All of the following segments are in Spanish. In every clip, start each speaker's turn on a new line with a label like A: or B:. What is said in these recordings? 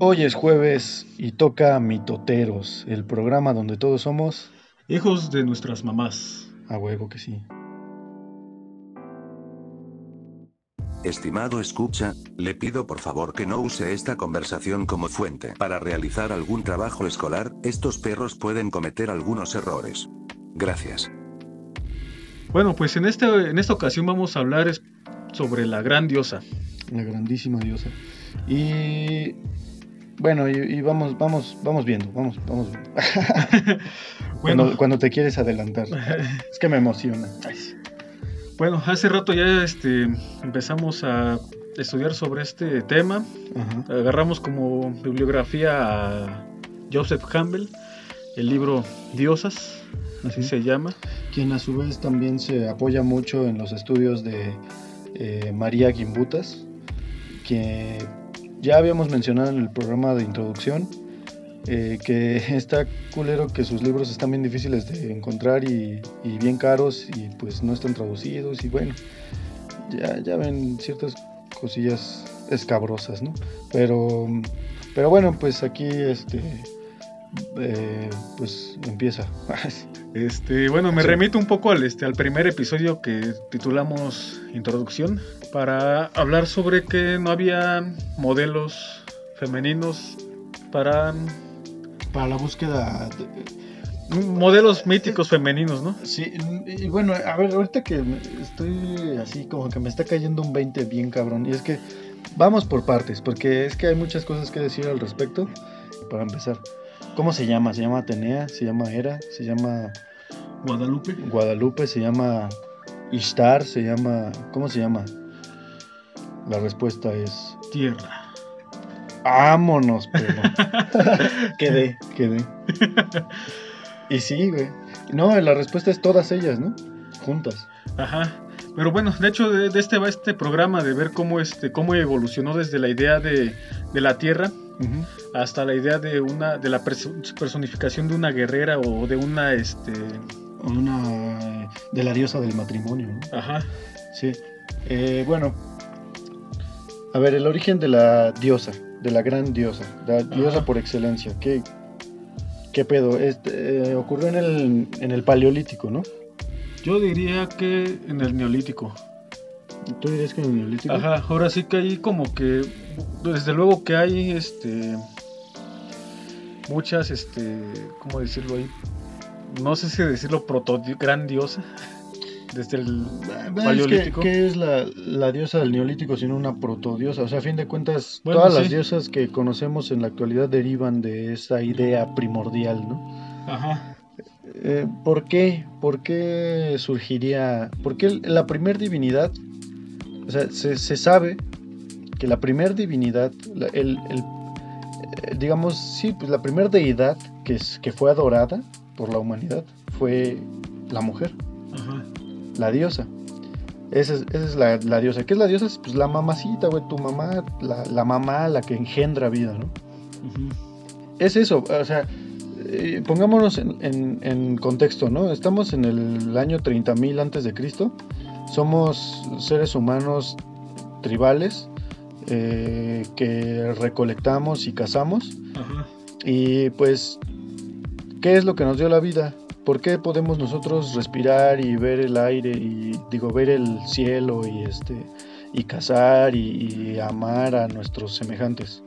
A: Hoy es jueves y toca Mitoteros, el programa donde todos somos
B: hijos de nuestras mamás.
A: A huevo que sí.
C: Estimado escucha, le pido por favor que no use esta conversación como fuente. Para realizar algún trabajo escolar, estos perros pueden cometer algunos errores. Gracias.
B: Bueno, pues en, este, en esta ocasión vamos a hablar sobre la gran diosa.
A: La grandísima diosa. Y bueno, y, vamos, vamos, vamos viendo, vamos, vamos viendo. bueno, cuando, te quieres adelantar. es que me emociona.
B: Bueno, hace rato ya este, empezamos a estudiar sobre este tema. Agarramos como bibliografía a Joseph Campbell, el libro Diosas, así se llama.
A: Quien a su vez también se apoya mucho en los estudios de eh, María Gimbutas, que ya habíamos mencionado en el programa de introducción eh, que está culero que sus libros están bien difíciles de encontrar y, bien caros y pues no están traducidos y bueno, ya, ya ven ciertas cosillas escabrosas, ¿no? Pero, pero bueno, pues aquí este eh, pues empieza.
B: este, bueno, me remito un poco al, este, al primer episodio que titulamos Introducción para hablar sobre que no había modelos femeninos para
A: para la búsqueda
B: modelos míticos femeninos, ¿no?
A: Sí, y bueno, a ver, ahorita que estoy así como que me está cayendo un 20 bien cabrón y es que vamos por partes, porque es que hay muchas cosas que decir al respecto para empezar. ¿Cómo se llama? ¿Se llama Atenea? ¿Se llama Hera? ¿Se llama
B: Guadalupe?
A: Guadalupe, se llama Ishtar, se llama ¿Cómo se llama? La respuesta es
B: Tierra.
A: Vámonos, pero. quedé, quedé. y sí, güey. No, la respuesta es todas ellas, ¿no? Juntas.
B: Ajá. Pero bueno, de hecho, de, este va este programa de ver cómo, este, cómo evolucionó desde la idea de, de la Tierra hasta la idea de una de la personificación de una guerrera o de una este
A: una de la diosa del matrimonio. ¿no?
B: Ajá.
A: Sí. Eh, bueno, a ver, el origen de la diosa, de la gran diosa, la diosa por excelencia. ¿Qué, qué pedo? Este, eh, ocurrió en el, en el paleolítico, ¿no?
B: Yo diría que en el neolítico.
A: ¿Tú dirías que en el neolítico?
B: Ajá, ahora sí que hay como que, desde luego que hay, este, muchas, este, ¿cómo decirlo ahí? No sé si decirlo proto gran diosa desde el
A: paleolítico. ¿Qué es la, diosa del neolítico sino una protodiosa? O sea, a fin de cuentas, todas las diosas que conocemos en la actualidad derivan de esa idea primordial, ¿no?
B: Ajá.
A: Eh, ¿Por qué? ¿Por qué surgiría? ¿Por qué la primer divinidad? O sea, se, sabe que la primer divinidad, el, eh, digamos, sí, pues la primer deidad que, es, que fue adorada por la humanidad fue la mujer. Ajá la diosa. Esa es, la, diosa. ¿Qué es la diosa? Pues la mamacita, güey, tu mamá, la, mamá, la que engendra vida, ¿no? Es eso, o sea, eh, pongámonos en, contexto, ¿no? Estamos en el año 30.000 antes de Cristo, somos seres humanos tribales eh, que recolectamos y cazamos. Y pues, ¿qué es lo que nos dio la vida? ¿Por qué podemos nosotros respirar y ver el aire y digo ver el cielo y este y cazar y, amar a nuestros semejantes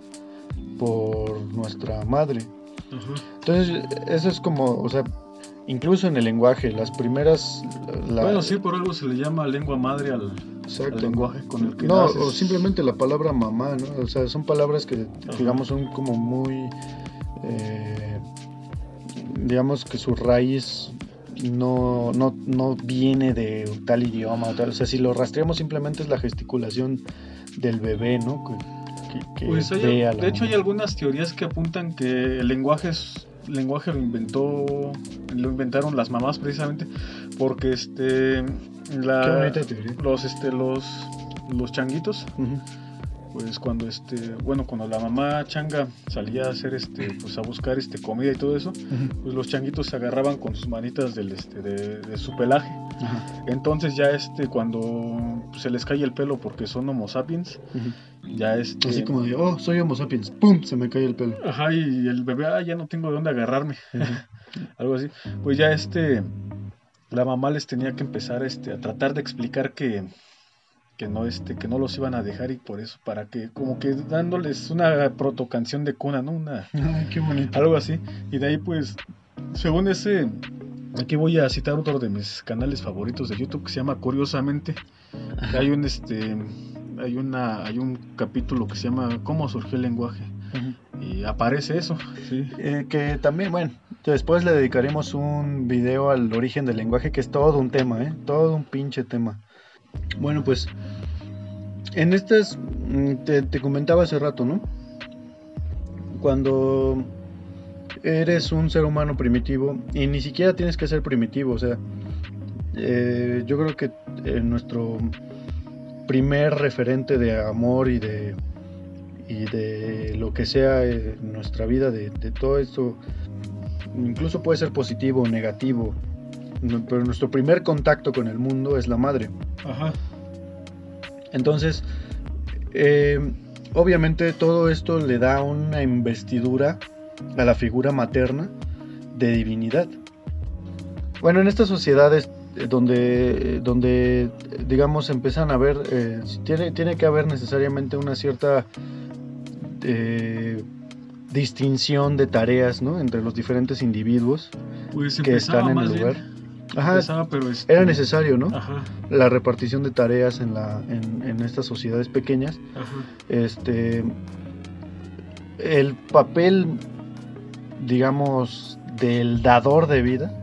A: por nuestra madre? Entonces eso es como, o sea, incluso en el lenguaje, las primeras...
B: bueno, sí, por algo se le llama lengua madre al, lenguaje con el que
A: No, o simplemente la palabra mamá, ¿no? O sea, son palabras que, digamos, son como muy... Eh, digamos que su raíz no, no, viene de tal idioma. O, sea, si lo rastreamos simplemente es la gesticulación del bebé, ¿no?
B: Pues de hecho hay algunas teorías que apuntan que el lenguaje es, lenguaje lo inventó lo inventaron las mamás precisamente porque este la, los este los los changuitos pues cuando este, bueno, cuando la mamá changa salía a hacer este, pues a buscar este comida y todo eso, pues los changuitos se agarraban con sus manitas del este, de, su pelaje. Entonces ya este, cuando se les cae el pelo porque son homo sapiens, ya este.
A: Así como de, oh, soy homo sapiens, pum, se me cae el pelo.
B: Ajá, y el bebé, ah, ya no tengo de dónde agarrarme. Algo así. Pues ya este, la mamá les tenía que empezar este, a tratar de explicar que que no este que no los iban a dejar y por eso para que como que dándoles una proto canción de cuna no una
A: qué bonito.
B: algo así. Y de ahí pues según ese aquí voy a citar otro de mis canales favoritos de YouTube que se llama curiosamente. Hay un este hay una hay un capítulo que se llama cómo surgió el lenguaje y aparece eso sí.
A: Eh, que también bueno después le dedicaremos un video al origen del lenguaje que es todo un tema eh todo un pinche tema bueno, pues en estas, mm, te, comentaba hace rato, ¿no? Cuando eres un ser humano primitivo y ni siquiera tienes que ser primitivo, o sea, eh, yo creo que nuestro primer referente de amor y de y de lo que sea en nuestra vida, de, de todo esto, incluso puede ser positivo o negativo, pero nuestro primer contacto con el mundo es la madre. Ajá. Entonces, eh, obviamente todo esto le da una investidura a la figura materna de divinidad. Bueno, en estas sociedades eh, donde, donde digamos, empiezan a ver, eh, tiene, tiene que haber necesariamente una cierta distinción de tareas ¿no? entre los diferentes individuos
B: pues que están en el lugar.
A: Ajá, pero este, era necesario, ¿no? Ajá. La repartición de tareas en, la, en, estas sociedades pequeñas. Ajá. Este, el papel, digamos, del dador de vida,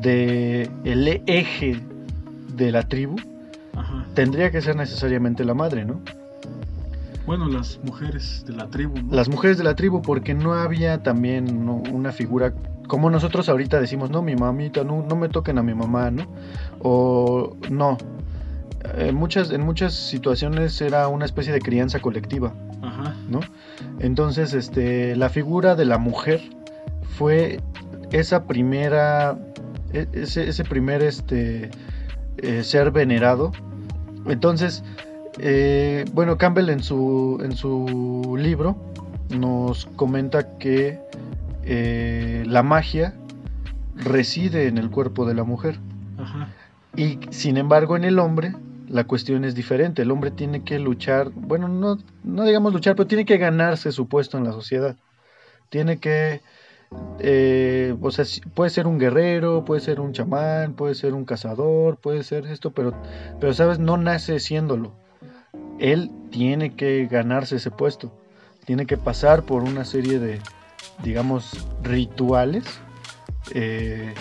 A: de el eje de la tribu, tendría que ser necesariamente la madre, ¿no?
B: Bueno, las mujeres de la tribu. ¿no?
A: Las mujeres de la tribu, porque no había también una figura como nosotros ahorita decimos, no, mi mamita, no, no me toquen a mi mamá, ¿no? O no. En muchas, en muchas situaciones era una especie de crianza colectiva, Ajá. ¿no? Entonces, este, la figura de la mujer fue esa primera, e, ese, ese primer, este, eh, ser venerado. Entonces, eh, bueno, Campbell en su, en su libro nos comenta que eh, la magia reside en el cuerpo de la mujer. Y sin embargo en el hombre la cuestión es diferente. El hombre tiene que luchar, bueno, no, no digamos luchar, pero tiene que ganarse su puesto en la sociedad. Tiene que, eh, o sea, puede ser un guerrero, puede ser un chamán, puede ser un cazador, puede ser esto, pero, pero sabes, no nace siéndolo. Él tiene que ganarse ese puesto. Tiene que pasar por una serie de, digamos, rituales eh,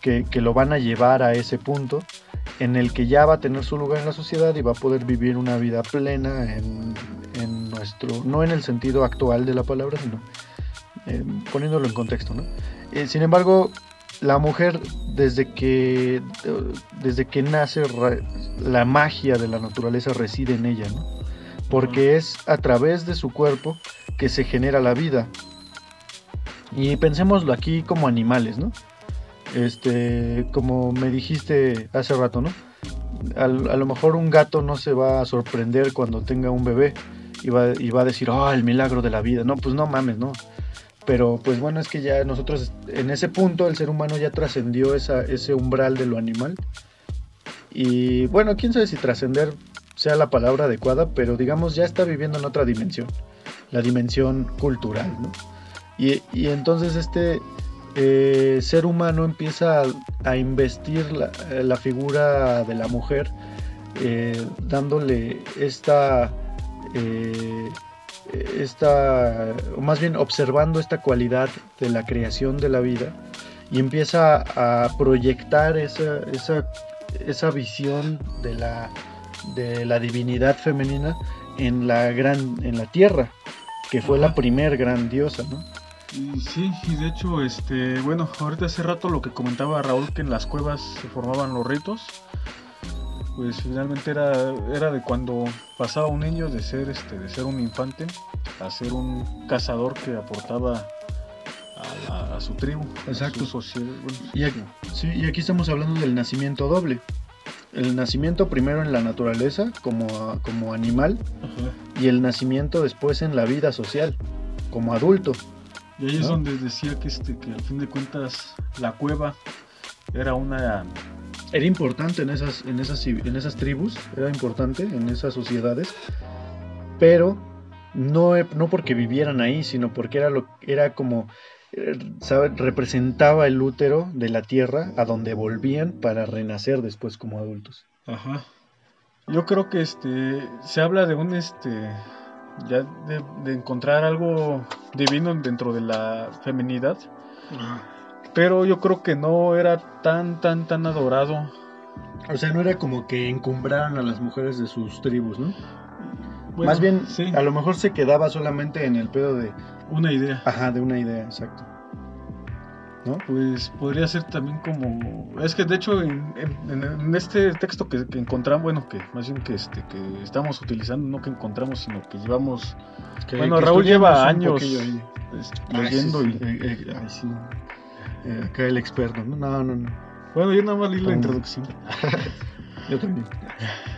A: que, lo van a llevar a ese punto en el que ya va a tener su lugar en la sociedad y va a poder vivir una vida plena en, nuestro, no en el sentido actual de la palabra, sino eh, poniéndolo en contexto. ¿no? Eh, sin embargo, la mujer desde que, desde que nace, la magia de la naturaleza reside en ella, ¿no? porque es a través de su cuerpo que se genera la vida. Y pensémoslo aquí como animales, ¿no? Este, como me dijiste hace rato, ¿no? A, lo mejor un gato no se va a sorprender cuando tenga un bebé y va, y va a decir, oh, el milagro de la vida. No, pues no mames, ¿no? Pero pues bueno, es que ya nosotros en ese punto el ser humano ya trascendió ese umbral de lo animal. Y bueno, quién sabe si trascender sea la palabra adecuada, pero digamos ya está viviendo en otra dimensión, la dimensión cultural, ¿no? Y, entonces este eh, ser humano empieza a, investir la, figura de la mujer, eh, dándole esta, eh, esta, o más bien observando esta cualidad de la creación de la vida y empieza a proyectar esa, esa, esa visión de la, de la divinidad femenina en la gran en la tierra que fue la primer gran diosa ¿no?
B: Sí, y de hecho, este, bueno, ahorita hace rato lo que comentaba Raúl, que en las cuevas se formaban los ritos. pues finalmente era, era de cuando pasaba un niño de ser este de ser un infante a ser un cazador que aportaba a, su tribu
A: exacto. y, aquí, sí, y aquí estamos hablando del nacimiento doble. El nacimiento primero en la naturaleza como, como animal y el nacimiento después en la vida social como adulto
B: y ahí es donde decía que este que al fin de cuentas la cueva era una
A: era importante en esas, en esas, en esas tribus, era importante en esas sociedades, pero no, no porque vivieran ahí, sino porque era, lo, era como, eh, representaba el útero de la tierra a donde volvían para renacer después como adultos.
B: Ajá. Yo creo que este se habla de un este ya de, encontrar algo divino dentro de la feminidad. Pero yo creo que no era tan, tan, tan adorado.
A: O sea, no era como que encumbraran a las mujeres de sus tribus, ¿no? Más bien, a lo mejor se quedaba solamente en el pedo de...
B: Una idea.
A: Ajá, de una idea, exacto.
B: ¿No? Pues podría ser también como... Es que de hecho en, este texto que, encontramos, bueno, que más bien que, este, que estamos utilizando, no que encontramos, sino que llevamos... bueno, Raúl lleva años ah, leyendo y...
A: Eh, eh, sí. Eh, acá el experto, ¿no? No, no, no.
B: Bueno, yo nada más leí la introducción.
A: yo también.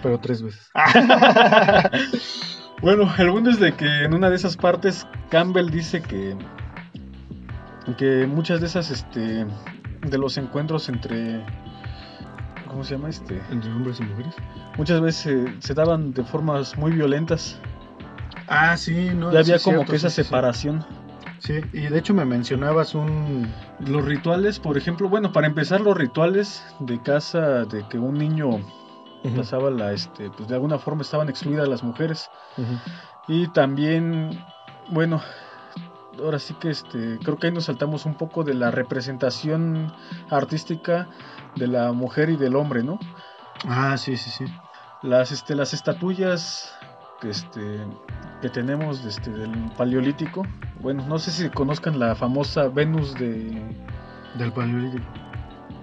A: Pero tres veces.
B: bueno, el punto es de que en una de esas partes Campbell dice que que muchas de esas este de los encuentros entre ¿cómo se llama este?
A: Entre hombres y mujeres.
B: Muchas veces se, daban de formas muy violentas.
A: Ah, sí, no.
B: Ya había como que esa separación.
A: Sí, y de hecho me mencionabas un...
B: Los rituales, por ejemplo, bueno, para empezar los rituales de casa, de que un niño pasaba la, este, pues de alguna forma estaban excluidas las mujeres. Y también, bueno, ahora sí que este, creo que ahí nos saltamos un poco de la representación artística de la mujer y del hombre, ¿no?
A: Ah, sí, sí, sí.
B: Las, este, las estatuillas que, este, que tenemos este, del Paleolítico. Bueno, no sé si conozcan la famosa Venus de...
A: Del Paleolítico.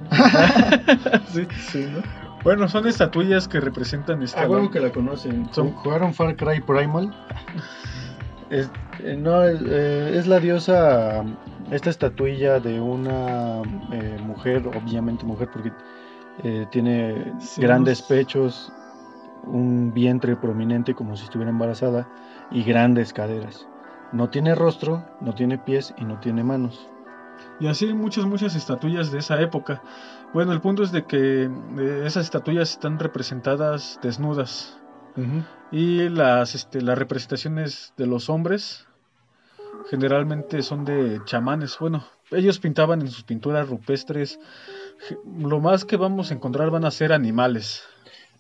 B: sí, sí, ¿no? Bueno, son estatuillas que representan
A: esta... Ah, bueno que la conocen. Son... ¿Jugaron Far Cry Primal? es, no, eh, es la diosa, esta estatuilla de una eh, mujer, obviamente mujer porque tiene grandes pechos, un vientre prominente como si estuviera embarazada y grandes caderas. No tiene rostro, no tiene pies y no tiene manos.
B: Y así muchas, muchas estatuillas de esa época. Bueno, el punto es de que eh, esas estatuillas están representadas desnudas. Y las, este, las representaciones de los hombres generalmente son de chamanes. Bueno, ellos pintaban en sus pinturas rupestres. Lo más que vamos a encontrar van a ser animales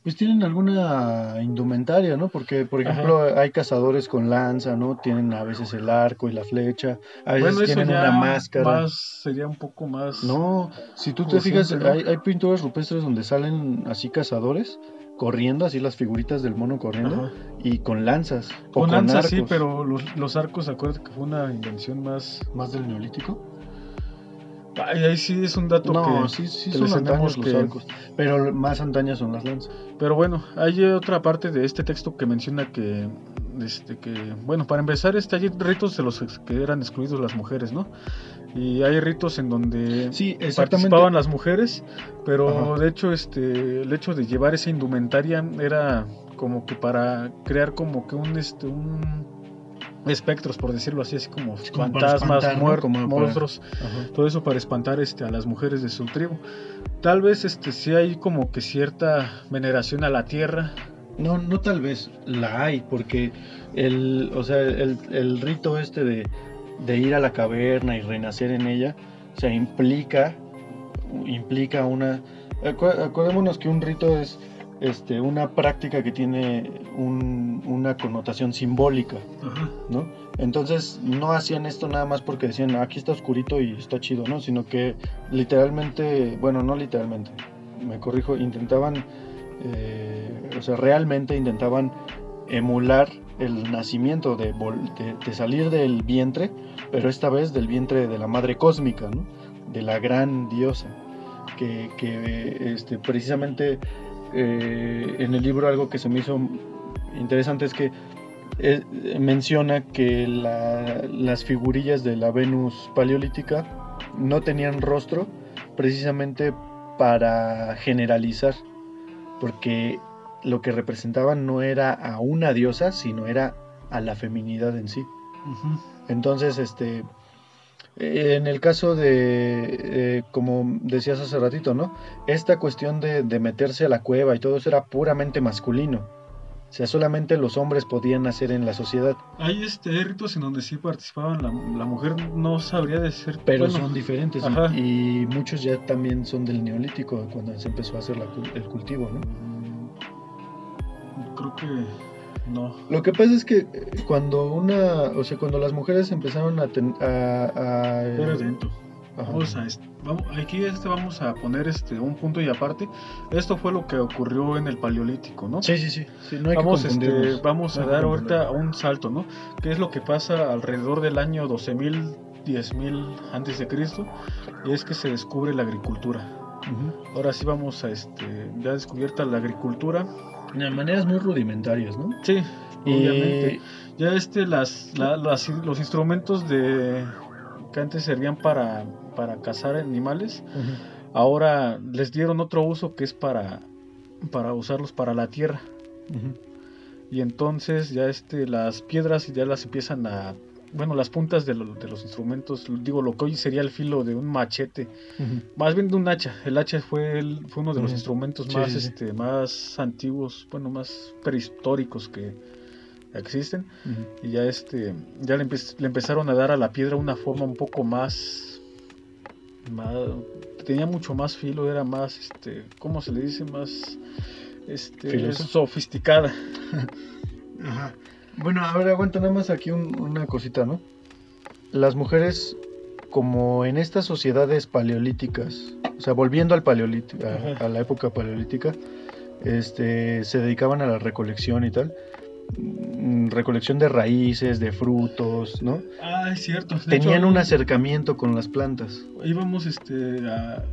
A: pues tienen alguna indumentaria, ¿no? Porque, por ejemplo, hay cazadores con lanza, ¿no? Tienen a veces el arco y la flecha, a veces tienen una máscara.
B: sería un poco más.
A: No, si tú te fijas, hay, hay, pinturas rupestres donde salen así cazadores corriendo, así las figuritas del mono corriendo, y con lanzas.
B: Con, lanzas, sí, pero los, los arcos, acuérdate que fue una invención más.
A: ¿Más del neolítico?
B: ahí sí es un dato
A: que, sí, sí son antaños los arcos, pero más antañas son las lanzas.
B: Pero bueno, hay otra parte de este texto que menciona que, este, que bueno, para empezar, este, hay ritos de los que eran excluidos las mujeres, ¿no? Y hay ritos en donde
A: sí,
B: participaban las mujeres, pero de hecho, este, el hecho de llevar esa indumentaria era como que para crear como que un, este, un espectros, por decirlo así, así como, fantasmas, muertos, monstruos, todo eso para espantar este, a las mujeres de su tribu. Tal vez este, sí hay como que cierta veneración a la tierra.
A: No, no tal vez, la hay, porque el, o sea, el, rito este de, de, ir a la caverna y renacer en ella, o sea, implica, implica una... acordémonos que un rito es este, una práctica que tiene una connotación simbólica, ¿no? Entonces no hacían esto nada más porque decían, aquí está oscurito y está chido, ¿no? Sino que literalmente, bueno, no literalmente, me corrijo, intentaban, eh, o sea, realmente intentaban emular el nacimiento de, salir del vientre, pero esta vez del vientre de la madre cósmica. De la gran diosa, que, que este, precisamente eh, en el libro algo que se me hizo interesante es que eh, menciona que las figurillas de la Venus paleolítica no tenían rostro precisamente para generalizar, porque lo que representaban no era a una diosa, sino era a la feminidad en sí. Entonces, este, en el caso de, eh, como decías hace ratito, ¿no? Esta cuestión de, de, meterse a la cueva y todo eso era puramente masculino. O sea, solamente los hombres podían hacer en la sociedad.
B: Hay este ritos en donde sí participaban, la, la mujer no sabría decir.
A: Pero son diferentes y, muchos ya también son del neolítico, cuando se empezó a hacer el cultivo, ¿no?
B: Creo que no.
A: Lo que pasa es que cuando una, o sea, cuando las mujeres empezaron a... a, a
B: Vamos a, vamos, aquí este vamos a poner este un punto y aparte. Esto fue lo que ocurrió en el Paleolítico, ¿no?
A: Sí, sí, sí.
B: vamos este, vamos a dar ahorita un salto, ¿no? ¿Qué es lo que pasa alrededor del año 12.000, 10.000 antes de Cristo? Y es que se descubre la agricultura. Ahora sí vamos a este ya descubierta la agricultura
A: de maneras muy rudimentarias, ¿no?
B: Sí, obviamente. Ya este las, los instrumentos de que antes servían para para cazar animales, ahora les dieron otro uso que es para, para usarlos para la tierra. Y entonces ya este, las piedras ya las empiezan a... Bueno, las puntas de, de los instrumentos, digo, lo que hoy sería el filo de un machete, más bien de un hacha. El hacha fue, el, fue uno de los instrumentos más, este, más antiguos, bueno, más prehistóricos que, existen. Y ya este ya le, le, empezaron a dar a la piedra una forma un poco más tenía mucho más filo, era más, este, ¿cómo se le dice? Más este, sofisticada.
A: Bueno, ahora aguanta nada más aquí una cosita, ¿no? Las mujeres, como en estas sociedades paleolíticas, o sea, volviendo al paleolítico, a, la época paleolítica, este, se dedicaban a la recolección y tal. Mm, recolección de raíces, de frutos, ¿no?
B: Ah, es cierto.
A: Tenían un acercamiento con las plantas.
B: Íbamos este, a,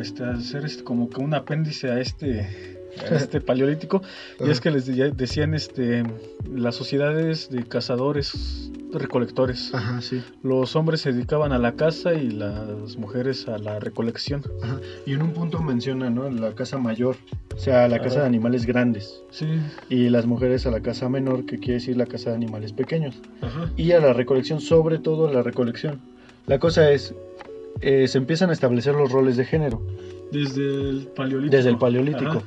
B: este, hacer este, como que un apéndice a este, este paleolítico y es que les decían este las sociedades de cazadores recolectores.
A: Ajá, sí.
B: Los hombres se dedicaban a la caza y las mujeres a la recolección.
A: Ajá. Y en un punto menciona, ¿no? La caza mayor, o sea, la caza de animales grandes.
B: Sí.
A: Y las mujeres a la caza menor, que quiere decir la caza de animales pequeños. Ajá. Y a la recolección, sobre todo a la recolección. La cosa es, eh, se empiezan a establecer los roles de género.
B: Desde el paleolítico.
A: Desde el paleolítico.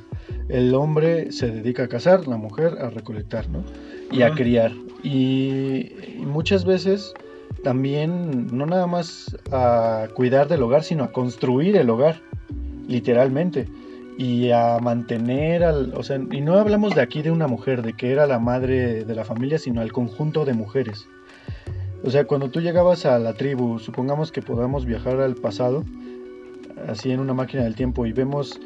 A: El hombre se dedica a cazar, la mujer a recolectar, ¿no? Y a criar. Y, muchas veces también no nada más a cuidar del hogar, sino a construir el hogar, literalmente. Y a mantener al, o sea, y no hablamos de aquí de una mujer, de que era la madre de la familia, sino al conjunto de mujeres. O sea, cuando tú llegabas a la tribu, supongamos que podamos viajar al pasado, así en una máquina del tiempo, y vemos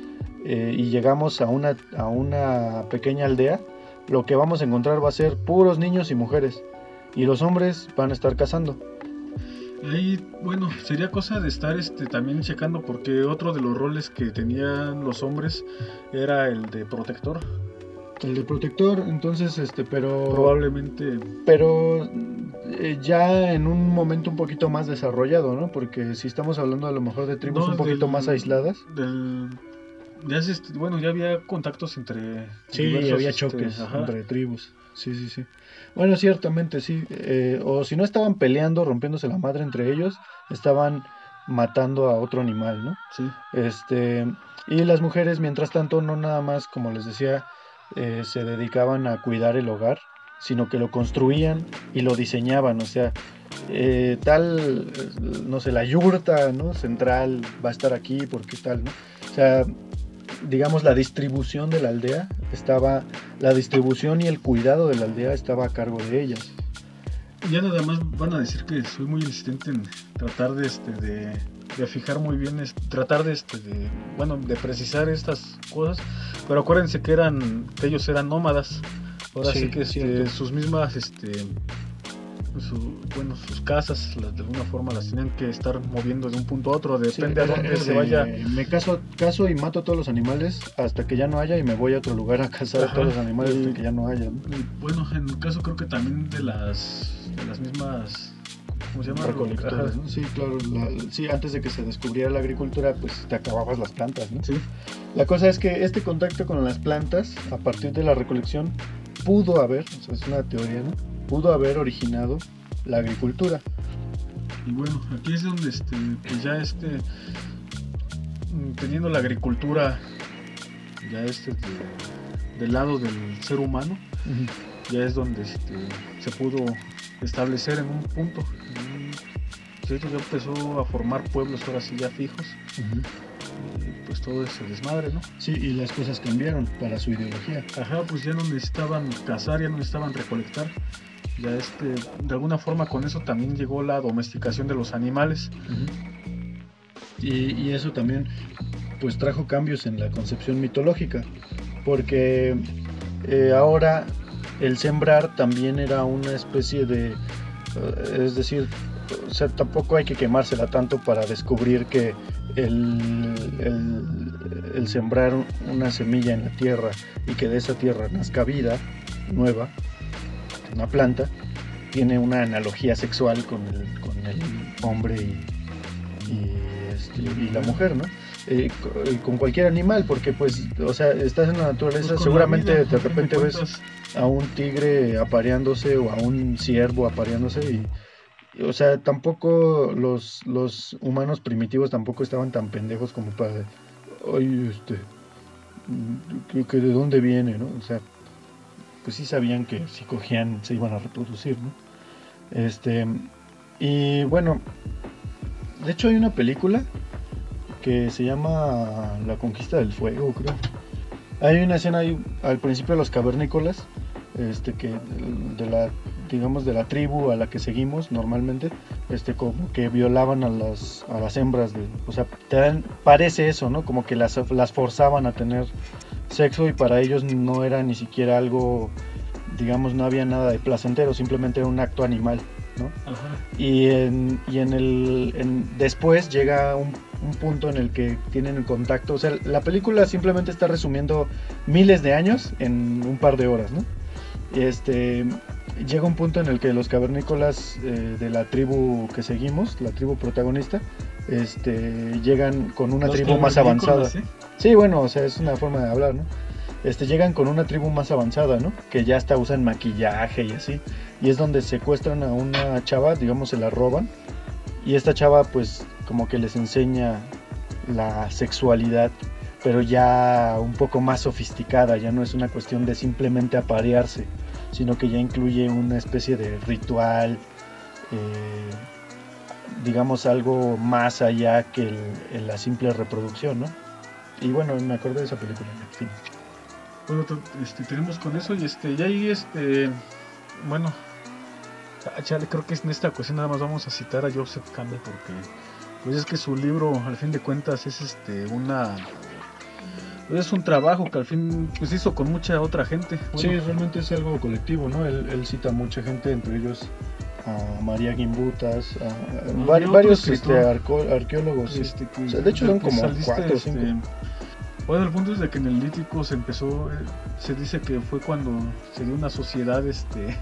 A: eh, y llegamos a una, a una pequeña aldea, lo que vamos a encontrar va a ser puros niños y mujeres. Y los hombres van a estar cazando.
B: Ahí, bueno, sería cosa de estar este, también checando porque otro de los roles que tenían los hombres era el de protector.
A: El de protector, entonces, este, pero...
B: Probablemente...
A: Pero eh, ya en un momento un poquito más desarrollado, ¿no? Porque si estamos hablando a lo mejor de tribus un poquito más aisladas.
B: Del ya bueno, ya había contactos entre...
A: Sí, había este, choques entre tribus. Sí, sí, sí. Bueno, ciertamente sí. Eh, o si no estaban peleando, rompiéndose la madre entre ellos, estaban matando a otro animal, ¿no?
B: Sí.
A: Este, y las mujeres, mientras tanto, no nada más, como les decía, eh, se dedicaban a cuidar el hogar, sino que lo construían y lo diseñaban. O sea, eh, tal, no sé, la yurta, ¿no? Central va a estar aquí porque tal, ¿no? O sea, digamos, la distribución de la aldea estaba, la distribución y el cuidado de la aldea estaba a cargo de ellas.
B: Ya nada más van a decir que soy muy insistente en tratar de, este, de, fijar muy bien, tratar de, este, de, bueno, de precisar estas cosas, pero acuérdense que eran, que ellos eran nómadas, ahora sí, que este, sus mismas, este, bueno, sus casas, de alguna forma las tenían que estar moviendo de un punto a otro, depende a dónde se vaya.
A: Me caso, caso y mato a todos los animales hasta que ya no haya y me voy a otro lugar a cazar a todos los animales hasta que ya no haya.
B: bueno, en el caso creo que también de las, de las mismas ¿cómo se llama?
A: Recolectoras, Sí, claro. sí, antes de que se descubriera la agricultura, pues te acababas las plantas, ¿no?
B: Sí.
A: La cosa es que este contacto con las plantas, a partir de la recolección, pudo haber, o sea, es una teoría, ¿no? Pudo haber originado la agricultura.
B: Y bueno, aquí es donde este, pues ya este, mm, teniendo la agricultura ya este del lado del ser humano, ya es donde este, se pudo establecer en un punto. ¿cierto? Ya empezó a formar pueblos ahora sí ya fijos. Pues todo ese desmadre, ¿no?
A: Sí, y las cosas cambiaron para su ideología.
B: Ajá, pues ya no necesitaban cazar, ya no necesitaban recolectar. Ya este, de alguna forma con eso también llegó la domesticación de los animales.
A: y, eso también pues trajo cambios en la concepción mitológica. Porque eh, ahora el sembrar también era una especie de, eh, es decir, o sea, tampoco hay que quemársela tanto para descubrir que el, el, sembrar una semilla en la tierra y que de esa tierra nazca vida nueva, una planta, tiene una analogía sexual con el, con el hombre y, y, este, y la mujer, ¿no? Eh, eh, con cualquier animal, porque pues, o sea, estás en la naturaleza, pues seguramente de repente ves a un tigre apareándose o a un ciervo apareándose y, o sea, tampoco los, los humanos primitivos tampoco estaban tan pendejos como para, oye, este, que, que de dónde viene, ¿no? O sea, pues sí sabían que si cogían se iban a reproducir, ¿no? Este, y bueno, de hecho hay una película que se llama La Conquista del Fuego, creo. Hay una escena ahí al principio de los cavernícolas, este que de la digamos de la tribu a la que seguimos normalmente, este como que violaban a las a las hembras de, o sea, te parece eso, ¿no? Como que las las forzaban a tener sexo y para ellos no era ni siquiera algo digamos no había nada de placentero, simplemente era un acto animal, ¿no? Y en, y en el en, después llega un un punto en el que tienen el contacto. O sea, la película simplemente está resumiendo miles de años en un par de horas, ¿no? Este, llega un punto en el que los cavernícolas eh, de la tribu que seguimos, la tribu protagonista, este, llegan con una tribu más avanzada. ¿sí? Bueno, o sea, es una forma de hablar, ¿no? Este, llegan con una tribu más avanzada, ¿no? Que ya hasta usan maquillaje y así. Y es donde secuestran a una chava, digamos, se la roban. Y esta chava, pues, como que les enseña la sexualidad, pero ya un poco más sofisticada, ya no es una cuestión de simplemente aparearse, sino que ya incluye una especie de ritual, eh, digamos algo más allá que la simple reproducción, ¿no? Y bueno, me acordé de esa película,
B: Bueno, este, tenemos con eso y este, y ahí este, bueno, ah, creo que en esta ocasión nada más vamos a citar a Joseph Campbell porque pues es que su libro al fin de cuentas es este una pues es un trabajo que al fin pues hizo con mucha otra gente.
A: sí, realmente es algo colectivo, ¿no? Él, cita a mucha gente, entre ellos a María Gimbutas, a, varios este, arqueólogos. Este, de hecho son como cuatro o cinco. Este,
B: bueno, el punto es de que en el lítico se empezó, eh, se dice que fue cuando se dio una sociedad este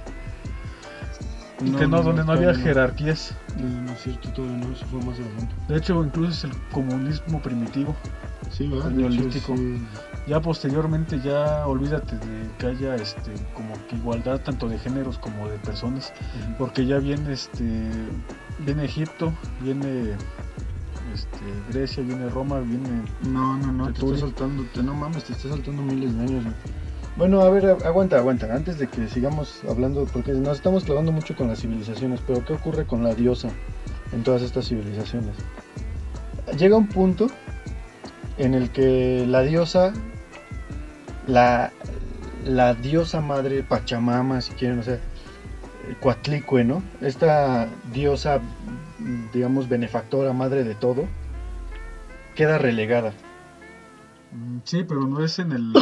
B: que no, donde no, había jerarquías.
A: No es cierto, todo no, eso fue más adelante.
B: De hecho, incluso es el comunismo primitivo.
A: Sí, ¿verdad?
B: neolítico. Ya posteriormente, ya olvídate de que haya este, como que igualdad tanto de géneros como de personas. Porque ya viene este viene Egipto, viene este, Grecia, viene Roma, viene.
A: No, no, no, te estás saltando, no mames, te estás saltando miles de años. Bueno, a ver, aguanta, aguanta. Antes de que sigamos hablando, porque nos estamos clavando mucho con las civilizaciones, pero ¿qué ocurre con la diosa en todas estas civilizaciones? Llega un punto en el que la diosa, la, la diosa madre Pachamama, si quieren, o sea, Coatlicue, ¿no? Esta diosa, digamos, benefactora, madre de todo, queda relegada.
B: Mm, sí, pero no es en el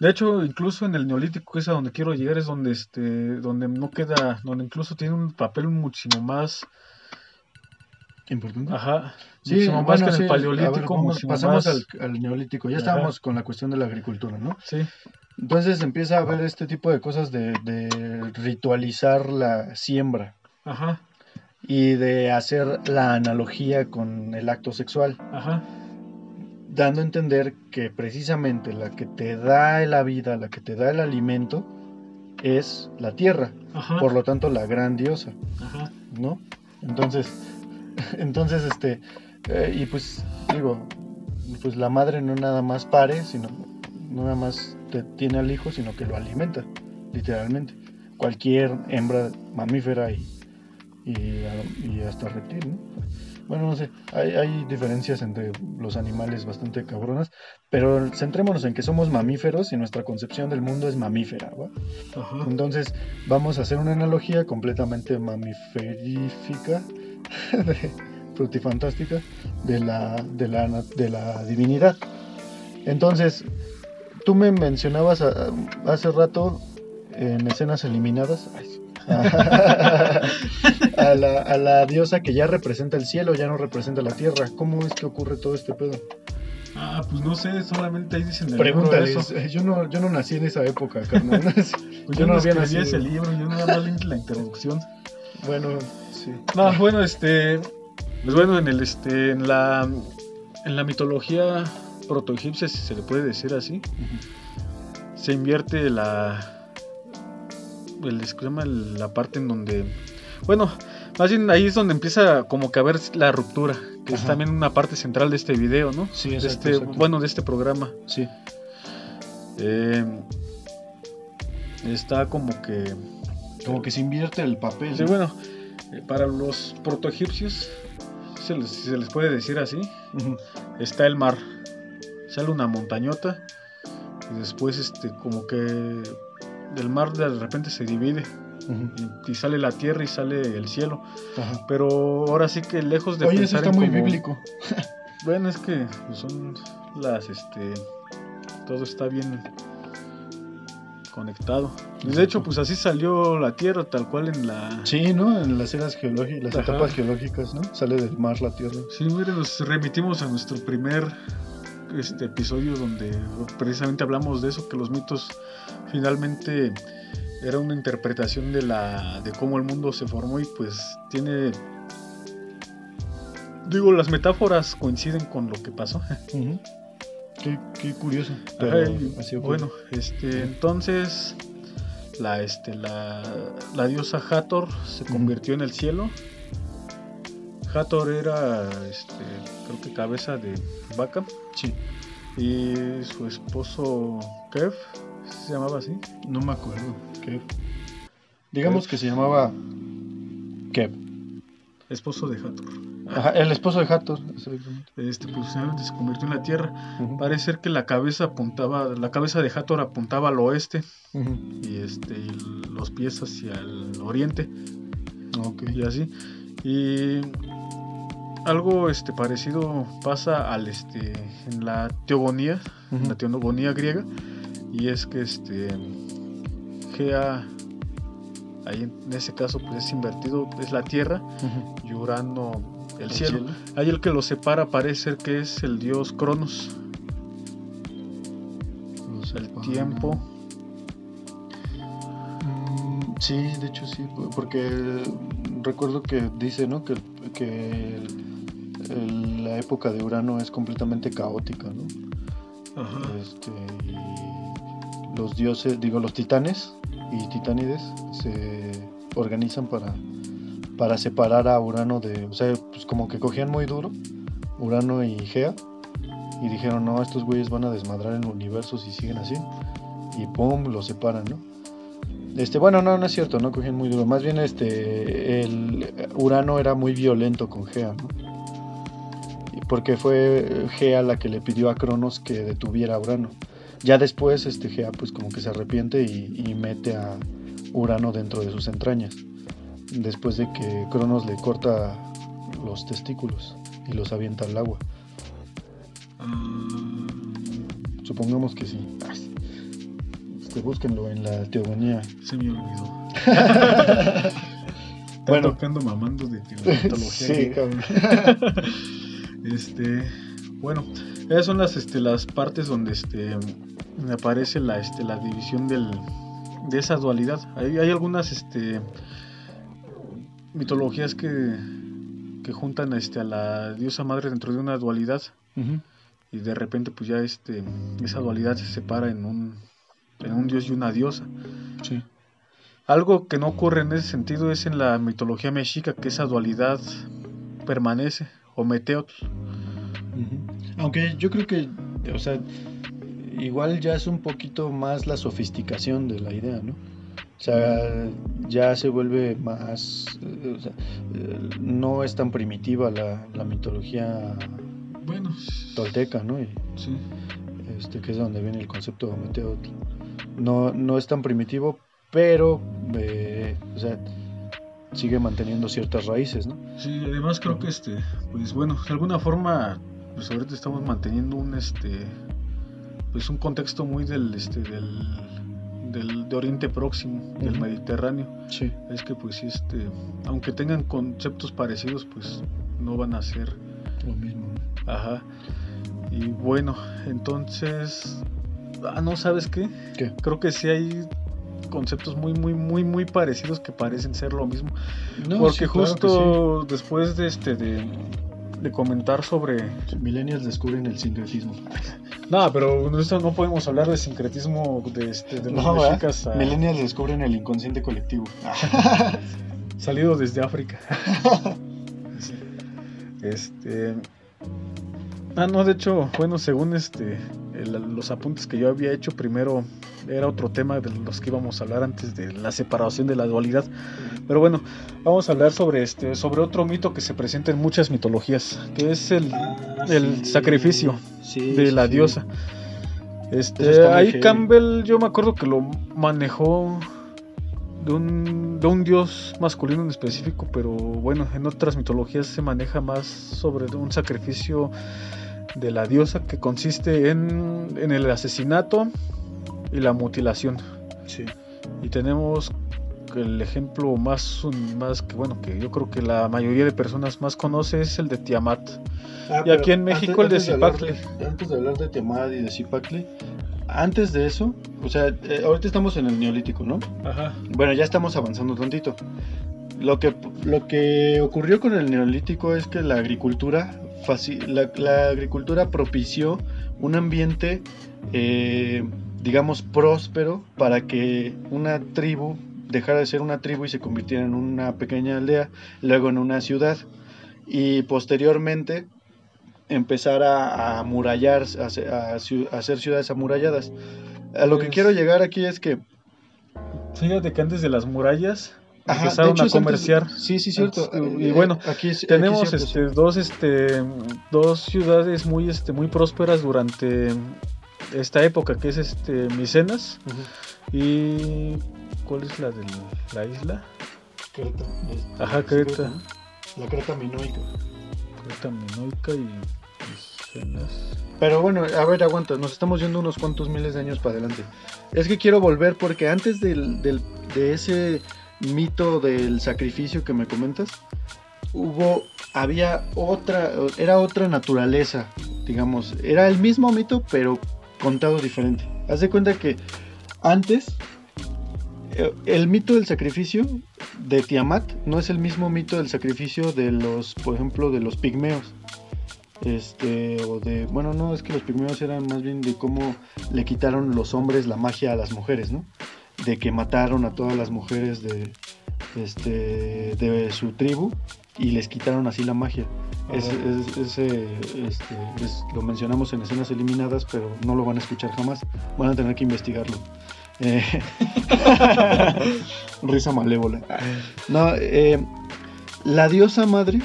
B: De hecho, incluso en el neolítico, que es a donde quiero llegar, es donde este, donde no queda, donde incluso tiene un papel muchísimo más
A: importante.
B: Ajá.
A: Sí,
B: muchísimo
A: bueno,
B: más que en
A: sí,
B: el paleolítico.
A: a ver, vamos-
B: muchísimo
A: pasamos
B: más-
A: al, al neolítico. Ya
B: Ajá.
A: estábamos con la cuestión de la agricultura, ¿no?
B: Sí,
A: Entonces empieza a haber este tipo de cosas de, de ritualizar la siembra
B: ajá,
A: y de hacer la analogía con el acto sexual,
B: ajá.
A: dando a entender que precisamente la que te da la vida, la que te da el alimento, es la tierra,
B: Ajá,
A: por lo tanto la gran diosa.
B: ajá.
A: ¿no? Entonces, entonces, este, eh, y pues, digo, pues la madre no nada más pare, sino, no nada más te- tiene al hijo, sino que lo alimenta, literalmente. Cualquier hembra mamífera y, y, y hasta reptil, ¿no? Bueno, no sé, hay, hay diferencias entre los animales bastante cabronas, pero centrémonos en que somos mamíferos y nuestra concepción del mundo es mamífera, ¿va? Entonces vamos a hacer una analogía completamente mamiferífica, de- frutifantástica, de la, de, la, de la divinidad. Entonces, tú me mencionabas a- hace rato en escenas eliminadas ay, a, la, a la diosa que ya representa el cielo, ya no representa la tierra. ¿Cómo es que ocurre todo este pedo?
B: Ah, pues no sé, solamente ahí dicen el libro
A: Pregúntales,
B: eso.
A: yo no, yo no nací en esa época, carnal.
B: Pues
A: yo
B: yo
A: no
B: no
A: había nacido.
B: ese libro, yo nada más leí la introducción.
A: bueno, sí.
B: No, bueno, este, pues bueno, en el, este, en la, en la mitología protoegipcia, si se le puede decir así, se invierte la, el, ¿cómo se llama? la parte en donde, bueno, más bien ahí es donde empieza como que a ver la ruptura, que es también una parte central de este video, ¿no?
A: Sí,
B: De
A: exacto,
B: este,
A: exacto.
B: bueno, de este programa.
A: Sí.
B: Eh, está como que
A: Como que se invierte el papel.
B: Sí,
A: ¿no?
B: bueno, eh, para los protoegipcios, si se les, se les puede decir así, está el mar. Sale una montañota y después este como que del mar de repente se divide y, y sale la tierra y sale el cielo.
A: Ajá.
B: Pero ahora sí que lejos de
A: Oye, eso
B: pensar
A: está
B: en
A: muy
B: como-
A: bíblico.
B: Bueno, es que son las este todo está bien conectado. Y de hecho, pues así salió la tierra tal cual en la
A: Sí, ¿no? En las eras geológicas, las
B: Ajá.
A: etapas geológicas, ¿no? Sale del mar la tierra.
B: Sí, mire, nos remitimos a nuestro primer este episodio donde precisamente hablamos de eso, que los mitos finalmente era una interpretación de la de cómo el mundo se formó y pues tiene digo las metáforas coinciden con lo que pasó.
A: Ujú. Qué, qué curioso.
B: Ajá,
A: Pero
B: y,
A: así ocurre.
B: bueno, este entonces la este la, la diosa Hathor se convirtió en el cielo. Hathor era este creo que cabeza de vaca.
A: Sí,
B: Y su esposo Kev, ¿se llamaba así?
A: no me acuerdo. Kev. Digamos que se llamaba Kev.
B: Esposo de Hathor.
A: Ajá, el esposo de Hathor.
B: Este, pues se convirtió en la tierra. Parece ser que la cabeza apuntaba, la cabeza de Hathor apuntaba al oeste y este y los pies hacia el oriente
A: Ok.
B: y así. Y algo este parecido pasa al este en la teogonía, en la teogonía griega y es que este Gea ahí en ese caso pues es invertido es la tierra
A: Ujú.
B: y Urano el,
A: El
B: cielo.
A: cielo.
B: Ahí el que lo separa parece ser que es el dios Cronos,
A: Los
B: el
A: separa.
B: tiempo.
A: Mm, Sí, de hecho sí, po- porque recuerdo que dice, ¿no? Que, que el- el- la época de Urano es completamente caótica, ¿no?
B: Ajá.
A: Este, y los dioses, digo, los titanes y titánides se organizan para, para separar a Urano de, o sea, pues como que cogían muy duro Urano y Gea y dijeron, no, estos güeyes van a desmadrar el universo si siguen así y pum, los separan, ¿no? Este, bueno, no, no es cierto, no cogían muy duro, más bien este, el Urano era muy violento con Gea, ¿no? Porque fue Gea la que le pidió a Cronos que detuviera a Urano. Ya después, este Gea pues como que se arrepiente y mete a Urano dentro de sus entrañas. Después de que Cronos le corta los testículos y los avienta al agua.
B: Ah,
A: Supongamos que sí. este, búsquenlo en la teogonía.
B: Se me olvidó.
A: Bueno.
B: tocando mamando de mitología.
A: Sí, cabrón.
B: Este, bueno, esas son las, este, las partes donde este, aparece la, este, la división del, de esa dualidad. Hay, hay algunas este, mitologías que, que juntan este, a la diosa madre dentro de una dualidad y de repente pues ya este, esa dualidad se separa en un, en un dios y una diosa.
A: Sí.
B: Algo que no ocurre en ese sentido es en la mitología mexica que esa dualidad permanece, o meteotl.
A: Ujú. Aunque yo creo que, o sea, igual ya es un poquito más la sofisticación de la idea, ¿no? O sea, ya se vuelve más, eh, o sea, eh, no es tan primitiva la, la mitología
B: Bueno,
A: tolteca, ¿no? Y,
B: sí.
A: este, que es donde viene el concepto de Meteotl. No, no es tan primitivo, pero, eh, o sea, sigue manteniendo ciertas raíces, ¿no?
B: Sí, además creo que este, pues bueno, de alguna forma, pues ahorita estamos manteniendo un este, pues un contexto muy del este, del, del de Oriente Próximo, del. Mediterráneo.
A: Sí.
B: Es que pues sí, este, aunque tengan conceptos parecidos, pues no van a ser,
A: Lo mismo.
B: ajá. Y bueno, entonces, ah, no sabes qué,
A: ¿Qué?
B: creo que sí hay conceptos muy muy muy muy parecidos que parecen ser lo mismo
A: No,
B: porque
A: sí, claro
B: justo después de este de, de comentar sobre.
A: Millennials descubren el sincretismo.
B: no pero esto no podemos hablar de sincretismo de este de los
A: No, Millennials descubren el inconsciente colectivo.
B: salido desde África Sí. este ah no de hecho bueno según este el- los apuntes que yo había hecho primero era otro tema de los que íbamos a hablar antes de la separación de la dualidad pero bueno vamos a hablar sobre este sobre otro mito que se presenta en muchas mitologías que es el el sacrificio de la diosa. Este, ahí. Campbell, yo me acuerdo que lo manejó de un, de un dios masculino en específico, pero bueno, en otras mitologías se maneja más sobre un sacrificio de la diosa que consiste en, en el asesinato y la mutilación.
A: Sí.
B: Y tenemos el ejemplo más, más que bueno, que yo creo que la mayoría de personas más conoce es el de Tiamat.
A: Ah,
B: Y aquí en México el de
A: de- Antes de hablar de Tiamat y de Zipacli, antes de eso, o sea, eh, ahorita estamos en el neolítico, ¿no?
B: Ajá.
A: Bueno, ya estamos avanzando tantito. Lo que, lo que ocurrió con el neolítico es que la agricultura, la, la agricultura propició un ambiente, eh, digamos, próspero para que una tribu dejara de ser una tribu y se convirtiera en una pequeña aldea, luego en una ciudad y posteriormente empezar a, amurallar, a, hacer- a ciu- a hacer ciudades amuralladas. A lo que quiero llegar aquí es que
B: Fíjate que antes de las murallas
A: Ajá,
B: empezaron
A: hecho
B: a
A: es antes-
B: comerciar.
A: sí, sí, cierto.
B: Antes- y
A: Eh,
B: bueno,
A: aquí es- aquí
B: Tenemos
A: es cierto,
B: este, dos, este, dos ciudades muy, este, muy prósperas durante esta época, que es este, Micenas y ¿cuál es la de la isla?
A: Creta. este,
B: Ajá,
A: sí,
B: Creta.
A: ¿no? La Creta minoica.
B: Creta Minoica y Micenas.
A: Pero bueno, a ver, aguanta, nos estamos yendo unos cuantos miles de años para adelante. Es que quiero volver porque antes del, del- de ese mito del sacrificio que me comentas, hubo, había otra, era otra naturaleza, digamos, era el mismo mito pero contado diferente. Haz de cuenta que antes eh, el mito del sacrificio de Tiamat no es el mismo mito del sacrificio de los, por ejemplo, de los pigmeos. Este, o de, bueno, no, es que los pigmeos eran más bien de cómo le quitaron los hombres la magia a las mujeres, ¿no? De que mataron a todas las mujeres de, este, de su tribu y les quitaron así la magia. Es- es- este, es- lo mencionamos en escenas eliminadas, pero no lo van a escuchar jamás. Van a tener que investigarlo. Eh, risa malévola. No, eh, la diosa madre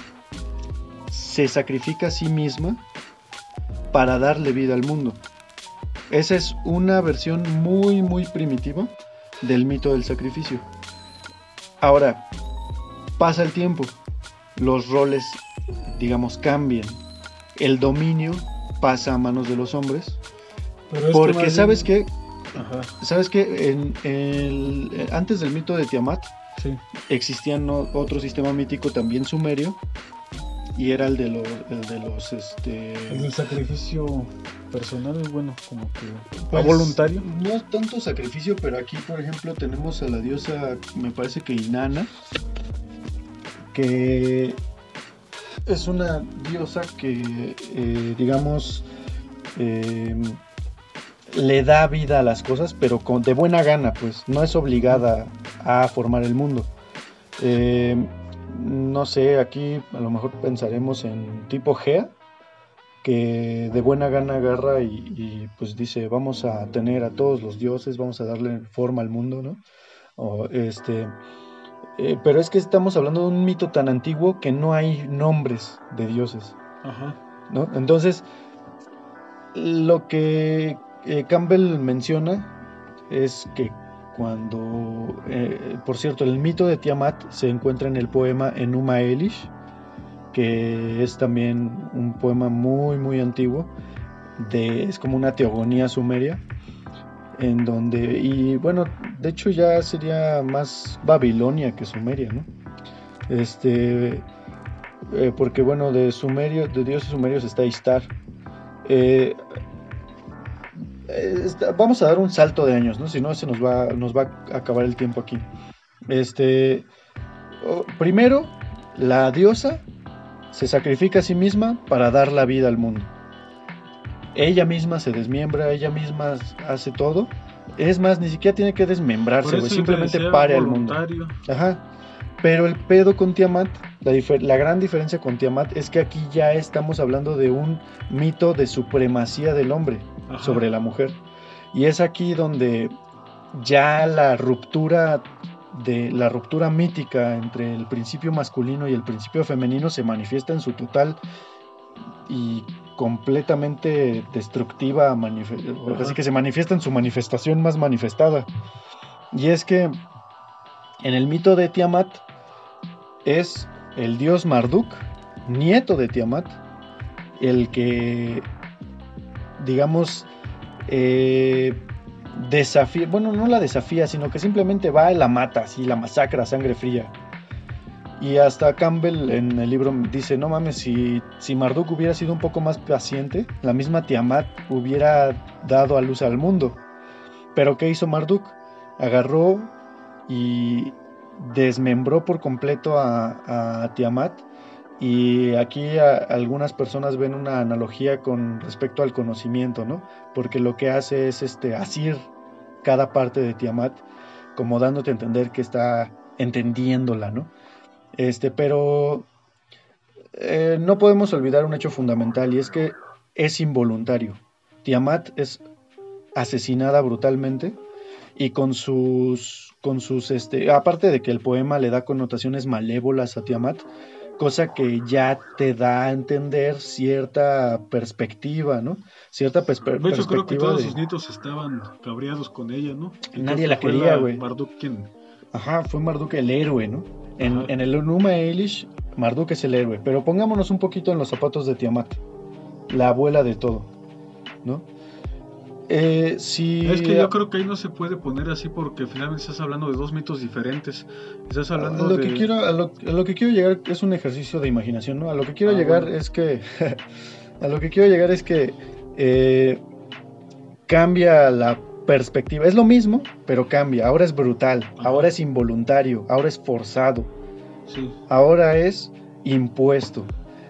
A: se sacrifica a sí misma para darle vida al mundo. Esa es una versión muy, muy primitiva del mito del sacrificio. Ahora, pasa el tiempo, los roles, digamos, cambian. El dominio pasa a manos de los hombres.
B: Pero que
A: Porque, ¿sabes
B: bien-
A: qué? ¿Sabes qué? En, el, antes del mito de Tiamat, sí. existían otro sistema mítico también sumerio y era el de los, el de los este
B: el del sacrificio personal bueno como que pues, voluntario.
A: no es tanto sacrificio pero aquí por ejemplo tenemos a la diosa me parece que Inanna que es una diosa que eh, digamos em, le da vida a las cosas pero con, de buena gana pues no es obligada a formar el mundo. Eh, no sé, aquí a lo mejor pensaremos en tipo Gea, que de buena gana agarra y, pues dice, vamos a tener a todos los dioses, vamos a darle forma al mundo, ¿no? este, eh, pero es que estamos hablando de un mito tan antiguo que no hay nombres de dioses, ¿no? Entonces, lo que eh, Campbell menciona es que cuando, eh, por cierto, el mito de Tiamat se encuentra en el poema Enuma Elish, que es también un poema muy, muy antiguo, es como una teogonía sumeria, en donde, y bueno, de hecho ya sería más Babilonia que Sumeria, ¿no? Este, eh, porque bueno, de Sumerio, de dioses sumerios está Istar. Eh, vamos a dar un salto de años, ¿no? Si no, se nos va, nos va a acabar el tiempo aquí. Este, primero, la diosa se sacrifica a sí misma para dar la vida al mundo. Ella misma se desmiembra, ella misma hace todo. Es más, ni siquiera tiene que desmembrarse, simplemente pare al mundo. Ajá. Pero el pedo con Tiamat, la, la, gran diferencia con Tiamat es que aquí ya estamos hablando de un mito de supremacía del hombre sobre la mujer. Y es aquí donde ya la ruptura de la ruptura mítica entre el principio masculino y el principio femenino se manifiesta en su total y completamente destructiva, así que se manifiesta en su manifestación más manifestada. Y es que en el mito de Tiamat es el dios Marduk, nieto de Tiamat, el que digamos, eh, desafía, bueno, no la desafía, sino que simplemente va y la mata, así la masacra sangre fría. Y hasta Campbell en el libro dice, no mames, si, si Marduk hubiera sido un poco más paciente, la misma Tiamat hubiera dado a luz al mundo. Pero ¿qué hizo Marduk? Agarró y desmembró por completo a, a Tiamat y aquí algunas personas ven una analogía con respecto al conocimiento, ¿no? Porque lo que hace es este, asir cada parte de Tiamat, como dándote a entender que está entendiéndola, ¿no? Este, pero eh, no podemos olvidar un hecho fundamental y es que es involuntario. Tiamat es asesinada brutalmente y con sus, con sus, este, aparte de que el poema le da connotaciones malévolas a Tiamat, cosa que ya te da a entender cierta perspectiva, ¿no? Cierta perspectiva.
B: De hecho, creo que todos sus nietos estaban cabreados con ella, ¿no?
A: Nadie la quería, güey.
B: Marduk quien.
A: Ajá, fue Marduk el héroe, ¿no? En, en, el Numa Elish, Marduk es el héroe. Pero pongámonos un poquito en los zapatos de Tiamat, la abuela de todo, ¿no? Eh,
B: es que yo creo que ahí no se puede poner así porque finalmente estás hablando de dos mitos diferentes. Estás hablando
A: a lo
B: de...
A: Que quiero, a lo, que quiero llegar es un ejercicio de imaginación, ¿no? A lo que quiero ah, llegar es que... a lo que quiero llegar es que eh, cambia la perspectiva. Es lo mismo, pero cambia. Ahora es brutal, ahora es involuntario, ahora es forzado. Ahora es impuesto.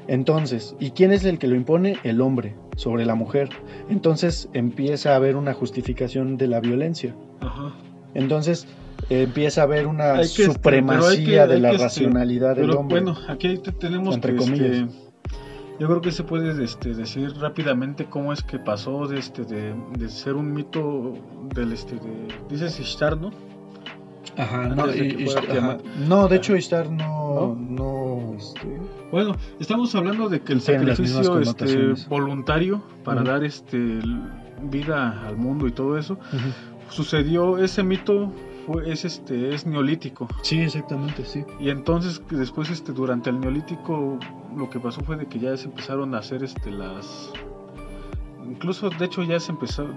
A: Entonces, ¿y quién es el que lo impone? El hombre sobre la mujer. Entonces empieza a haber una justificación de la violencia. Entonces empieza a haber una supremacía de la este, racionalidad del hombre.
B: Bueno, aquí tenemos entre comillas. yo creo que se puede este, decir rápidamente cómo es que pasó de, este, de, de ser un mito del este de dices Ishtar, ¿no?
A: Ajá, no, no, de hecho Ishtar no, no, este...
B: Bueno, estamos hablando de que el sacrificio este, voluntario para dar este vida al mundo y todo eso sucedió ese mito fue es este es neolítico.
A: Sí, exactamente, sí.
B: Y entonces después este durante el neolítico lo que pasó fue de que ya se empezaron a hacer este las incluso de hecho ya se empezó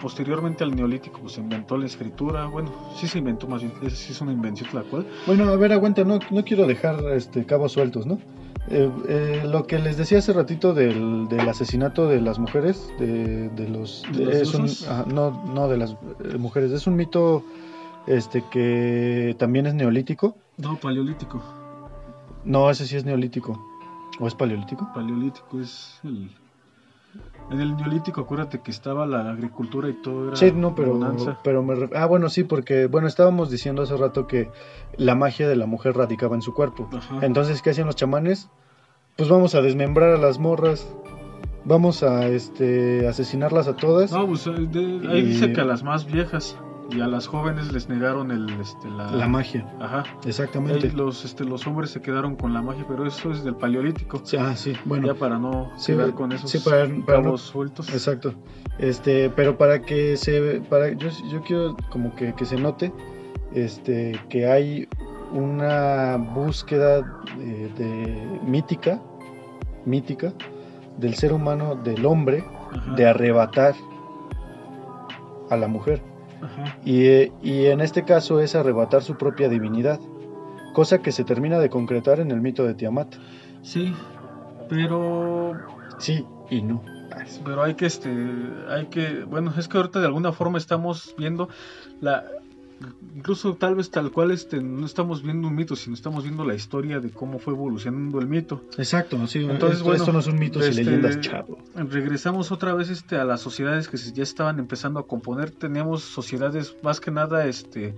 B: posteriormente al neolítico pues, se inventó la escritura. Bueno, sí se inventó más bien, sí es una invención la cual.
A: Bueno, a ver, aguanta, no, no quiero dejar este cabos sueltos, ¿no? Eh, eh, lo que les decía hace ratito del, del asesinato de las mujeres, de, de los...
B: ¿De
A: es un- ajá, no, no de las eh, mujeres, es un mito este que también es neolítico.
B: No, paleolítico.
A: No, ese sí es neolítico. ¿O es paleolítico?
B: Paleolítico es el. En el neolítico, acuérdate que estaba la agricultura y todo era
A: Sí, no, pero,
B: bonanza.
A: pero me Ah, bueno, sí, porque, bueno, estábamos diciendo hace rato que la magia de la mujer radicaba en su cuerpo.
B: Ajá.
A: Entonces, ¿qué hacían los chamanes? Pues vamos a desmembrar a las morras, vamos a este asesinarlas a todas.
B: No, pues, eh, de- ahí
A: Y-
B: dice que a las más viejas y a las jóvenes les negaron el, este, la...
A: La magia,
B: Ajá.
A: exactamente.
B: Ahí los, este, los hombres se quedaron con la magia, pero eso es del paleolítico.
A: Sí, ah, sí, bueno.
B: ya para no
A: sí,
B: quedar con esos
A: sí, para- para no-
B: sueltos.
A: Exacto. Este, pero para que se para yo, yo quiero como que, que se note este que hay una búsqueda de, de mítica mítica del ser humano, del hombre
B: Ajá,
A: de arrebatar a la mujer. Y, eh, y en este caso es arrebatar su propia divinidad, cosa que se termina de concretar en el mito de Tiamat.
B: Sí, pero
A: Sí y no.
B: pero hay que este hay que bueno es que ahorita de alguna forma estamos viendo la incluso tal vez tal cual este no estamos viendo un mito sino estamos viendo la historia de cómo fue evolucionando el mito
A: Exacto, sí.
B: Entonces,
A: esto,
B: bueno,
A: esto no son mitos
B: este,
A: y leyendas, chavo.
B: regresamos otra vez este a las sociedades que ya estaban empezando a componer teníamos sociedades más que nada este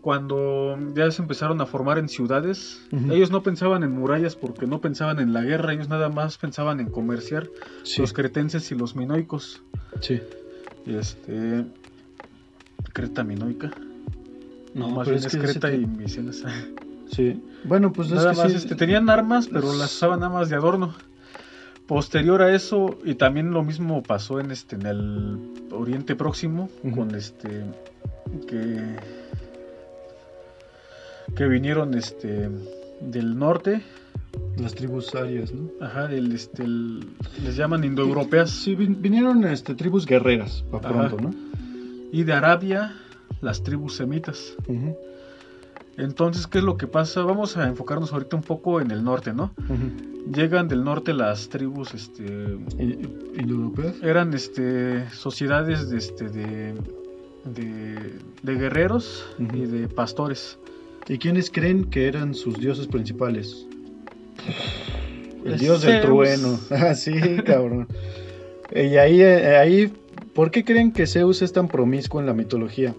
B: cuando ya se empezaron a formar en ciudades, ellos no pensaban en murallas porque no pensaban en la guerra, ellos nada más pensaban en comerciar,
A: Sí,
B: los cretenses y los minoicos.
A: sí.
B: Este. Creta minoica. No, más
A: pero
B: bien es,
A: que te-
B: y Micenas.
A: Sí. Bueno, pues es
B: nada
A: que
B: más,
A: sí.
B: este, tenían armas, pero las usaban nada más de adorno. Posterior a eso, y también lo mismo pasó en este en el Oriente Próximo, con este que que vinieron este del norte,
A: Las tribus arias, ¿no?
B: ajá, del este el- les llaman indoeuropeas
A: Sí, vin- vinieron este, tribus guerreras, para
B: Ajá.
A: pronto, ¿no?
B: y de Arabia las tribus semitas. Entonces, ¿qué es lo que pasa? Vamos a enfocarnos ahorita un poco en el norte, ¿no? Llegan del norte las tribus, este,
A: ¿Y- ¿Indoeuropeas?
B: eran, este, sociedades de, este, de, de, de guerreros y de pastores.
A: ¿Y quiénes creen que eran sus dioses principales? El dios del trueno. Ah, sí, cabrón. Y ahí, eh, ahí, ¿por qué creen que Zeus es tan promiscuo en la mitología?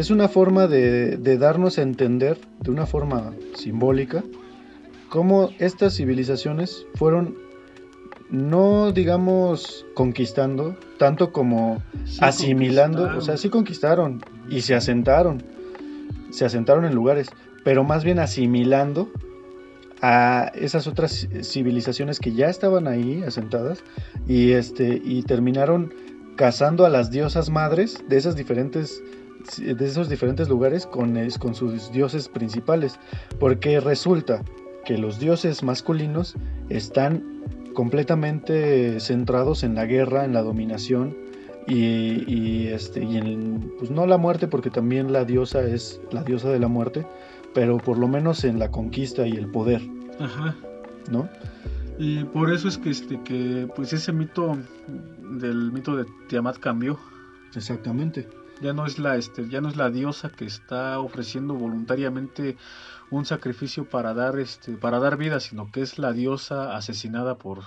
A: Es una forma de, de darnos a entender, de una forma simbólica, cómo estas civilizaciones fueron, no digamos conquistando, tanto como
B: Sí,
A: asimilando, o sea, sí conquistaron. y se asentaron, se asentaron en lugares, pero más bien asimilando a esas otras civilizaciones que ya estaban ahí asentadas y este y terminaron cazando a las diosas madres de esas diferentes de esos diferentes lugares con, con sus dioses principales, porque resulta que los dioses masculinos están completamente centrados en la guerra, en la dominación y, y, este y en pues no la muerte porque también la diosa es la diosa de la muerte, pero por lo menos en la conquista y el poder,
B: Ajá.
A: ¿no?
B: Y por eso es que, este, que, pues ese mito del mito de Tiamat cambió.
A: Exactamente.
B: Ya no es la, este, ya no es la diosa que está ofreciendo voluntariamente un sacrificio para dar, este, para dar vida, sino que es la diosa asesinada por,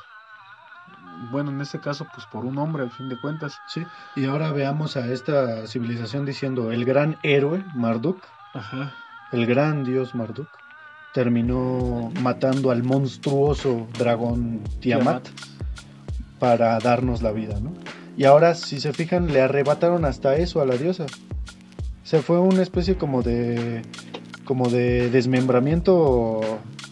B: bueno, en este caso, pues por un hombre, al fin de cuentas.
A: Sí, y ahora veamos a esta civilización diciendo el gran héroe Marduk,
B: Ajá.
A: el gran dios Marduk, terminó matando al monstruoso dragón Tiamat, para darnos la vida, ¿no? Y ahora, si se fijan, le arrebataron hasta eso a la diosa. Se fue una especie como de como de desmembramiento